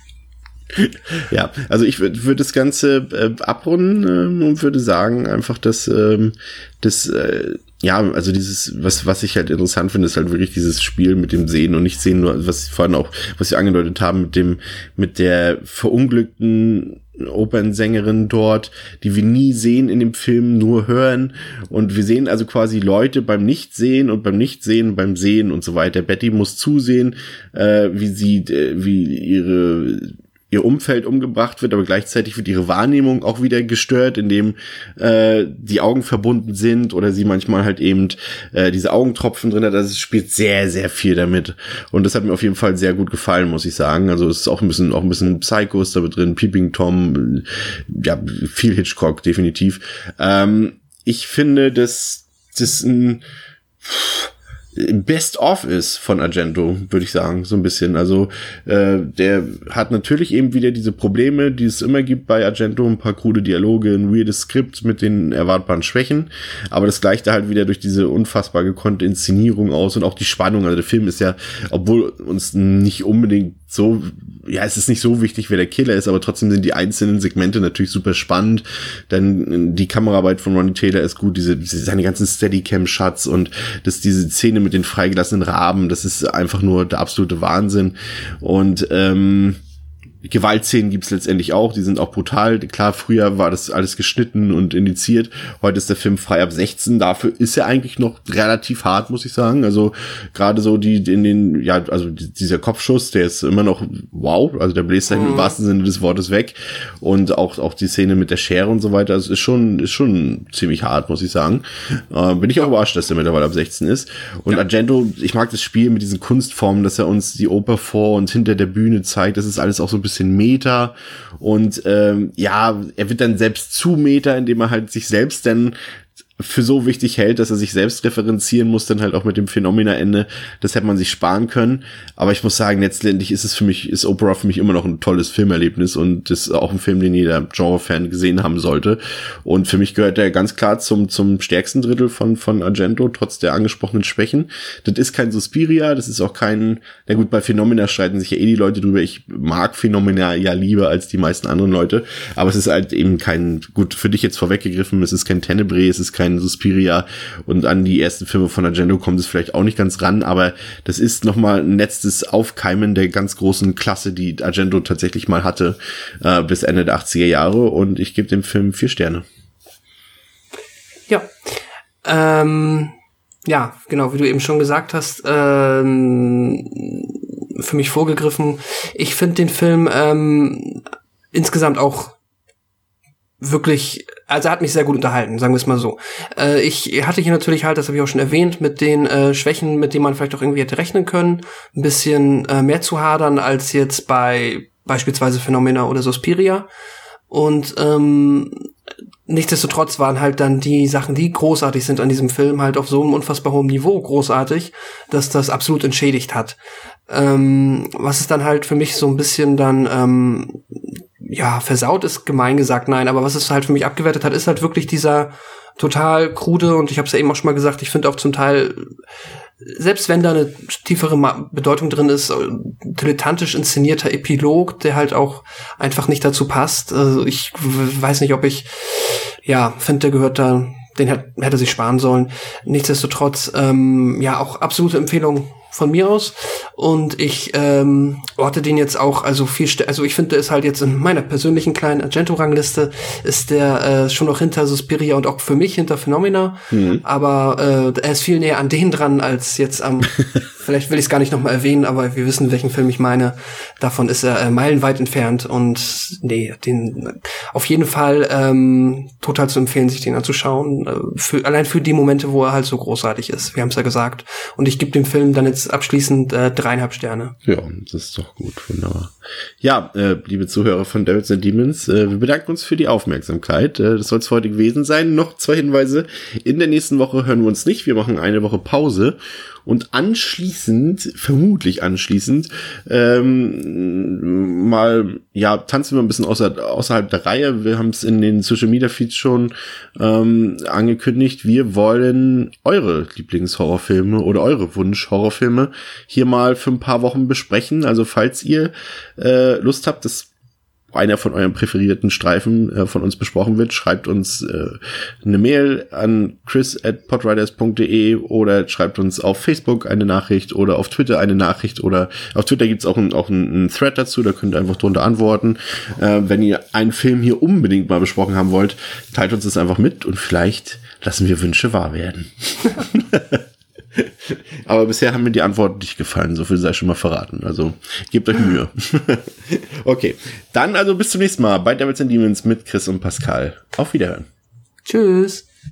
Speaker 1: ja, also ich würde würd das Ganze äh, abrunden äh, und würde sagen einfach, dass ähm, das äh, ja, also dieses, was, was ich halt interessant finde, ist halt wirklich dieses Spiel mit dem Sehen und nicht Sehen, nur was vorhin auch, was wir angedeutet haben, mit dem, mit der verunglückten Opernsängerin dort, die wir nie sehen in dem Film, nur hören. Und wir sehen also quasi Leute beim Nichtsehen und beim Nichtsehen, beim Sehen und so weiter. Betty muss zusehen, äh, wie sie, äh, wie ihre ihr Umfeld umgebracht wird, aber gleichzeitig wird ihre Wahrnehmung auch wieder gestört, indem äh, die Augen verbunden sind oder sie manchmal halt eben äh, diese Augentropfen drin hat. Also es spielt sehr, sehr viel damit. Und das hat mir auf jeden Fall sehr gut gefallen, muss ich sagen. Also es ist auch ein bisschen, auch ein bisschen Psychos da drin, Peeping Tom, ja, viel Hitchcock, definitiv. Ähm, ich finde, dass das ein Best of ist von Argento, würde ich sagen, so ein bisschen. Also äh, der hat natürlich eben wieder diese Probleme, die es immer gibt bei Argento, ein paar krude Dialoge, ein weirdes Skript mit den erwartbaren Schwächen, aber das gleicht er halt wieder durch diese unfassbar gekonnte Inszenierung aus und auch die Spannung. Also der Film ist ja, obwohl uns nicht unbedingt so, ja, es ist nicht so wichtig, wer der Killer ist, aber trotzdem sind die einzelnen Segmente natürlich super spannend. Dann die Kameraarbeit von Ronnie Taylor ist gut, diese, seine ganzen Steadicam-Shots und das, diese Szene mit den freigelassenen Raben, das ist einfach nur der absolute Wahnsinn. Und ähm, Gewaltszenen gibt's letztendlich auch, die sind auch brutal. Klar, früher war das alles geschnitten und indiziert. Heute ist der Film frei ab 16. Dafür ist er eigentlich noch relativ hart, muss ich sagen. Also gerade so die in den, ja, also dieser Kopfschuss, der ist immer noch wow. Also der bläst mhm. im wahrsten Sinne des Wortes weg. Und auch, auch die Szene mit der Schere und so weiter, also ist schon, ist schon ziemlich hart, muss ich sagen. Äh, bin ich auch überrascht, dass der mittlerweile ab 16 ist. Und ja. Argento, ich mag das Spiel mit diesen Kunstformen, dass er uns die Oper vor und hinter der Bühne zeigt. Das ist alles auch so ein bisschen bisschen Meter. Und ähm, ja, er wird dann selbst zu Meter, indem er halt sich selbst dann für so wichtig hält, dass er sich selbst referenzieren muss, dann halt auch mit dem Phänomena-Ende. Das hätte man sich sparen können. Aber ich muss sagen, letztendlich ist es für mich, ist Opera für mich immer noch ein tolles Filmerlebnis und ist auch ein Film, den jeder Genre-Fan gesehen haben sollte. Und für mich gehört er ganz klar zum, zum stärksten Drittel von, von Argento, trotz der angesprochenen Schwächen. Das ist kein Suspiria, das ist auch kein, na gut, bei Phänomena streiten sich ja eh die Leute drüber. Ich mag Phänomena ja lieber als die meisten anderen Leute. Aber es ist halt eben kein, gut, für dich jetzt vorweggegriffen, es ist kein Tenebrae, es ist kein kein Suspiria und an die ersten Filme von Argento kommt es vielleicht auch nicht ganz ran, aber das ist nochmal ein letztes Aufkeimen der ganz großen Klasse, die Argento tatsächlich mal hatte, äh, bis Ende der 80er Jahre und ich gebe dem Film vier Sterne.
Speaker 2: Ja. Ähm, ja, genau, wie du eben schon gesagt hast, ähm, für mich vorgegriffen. Ich finde den Film ähm, insgesamt auch wirklich, also er hat mich sehr gut unterhalten, sagen wir es mal so. Äh, ich hatte hier natürlich halt, das habe ich auch schon erwähnt, mit den äh, Schwächen, mit denen man vielleicht auch irgendwie hätte rechnen können, ein bisschen äh, mehr zu hadern als jetzt bei beispielsweise Phenomena oder Suspiria. Und ähm, nichtsdestotrotz waren halt dann die Sachen, die großartig sind an diesem Film, halt auf so einem unfassbar hohen Niveau großartig, dass das absolut entschädigt hat. Ähm, was es dann halt für mich so ein bisschen dann ähm, ja, versaut ist gemein gesagt, nein, aber was es halt für mich abgewertet hat, ist halt wirklich dieser total krude und ich habe es ja eben auch schon mal gesagt, ich finde auch zum Teil selbst wenn da eine tiefere Bedeutung drin ist, äh, dilettantisch inszenierter Epilog, der halt auch einfach nicht dazu passt. Also ich weiß nicht, ob ich, ja, finde, der gehört da, den hätte sich sparen sollen. Nichtsdestotrotz, ähm, ja, auch absolute Empfehlung von mir aus. Und ich ähm, orte den jetzt auch, also viel, also ich finde, ist halt jetzt in meiner persönlichen kleinen Argento-Rangliste ist der äh, schon noch hinter Suspiria und auch für mich hinter Phenomena. Mhm. Aber äh, er ist viel näher an den dran als jetzt am. vielleicht will ich es gar nicht nochmal erwähnen, aber wir wissen, welchen Film ich meine. Davon ist er äh, meilenweit entfernt und nee, den auf jeden Fall ähm, total zu empfehlen, sich den anzuschauen. Äh, für, allein für die Momente, wo er halt so großartig ist. Wir haben es ja gesagt. Und ich gebe dem Film dann jetzt abschließend äh, dreieinhalb Sterne.
Speaker 1: Ja, das ist doch gut, wunderbar. Ja, äh, liebe Zuhörer von Devils and Demons, äh, wir bedanken uns für die Aufmerksamkeit. Äh, das soll es heute gewesen sein. Noch zwei Hinweise. In der nächsten Woche hören wir uns nicht. Wir machen eine Woche Pause und anschließend, vermutlich anschließend, ähm, mal, ja, tanzen wir ein bisschen außer, außerhalb der Reihe. Wir haben es in den Social Media Feeds schon ähm, angekündigt. Wir wollen eure Lieblingshorrorfilme oder eure Wunsch-Horrorfilme hier mal für ein paar Wochen besprechen. Also falls ihr äh, Lust habt, das einer von euren präferierten Streifen äh, von uns besprochen wird, schreibt uns äh, eine Mail an chris at podriders.de oder schreibt uns auf Facebook eine Nachricht oder auf Twitter eine Nachricht oder auf Twitter gibt's auch, ein, auch einen, Thread dazu, da könnt ihr einfach drunter antworten. Äh, wenn ihr einen Film hier unbedingt mal besprochen haben wollt, teilt uns das einfach mit und vielleicht lassen wir Wünsche wahr werden. Aber bisher haben mir die Antworten nicht gefallen, so viel sei schon mal verraten. Also gebt euch Mühe. okay, dann also bis zum nächsten Mal bei Devils and Demons mit Chris und Pascal. Auf Wiederhören.
Speaker 2: Tschüss.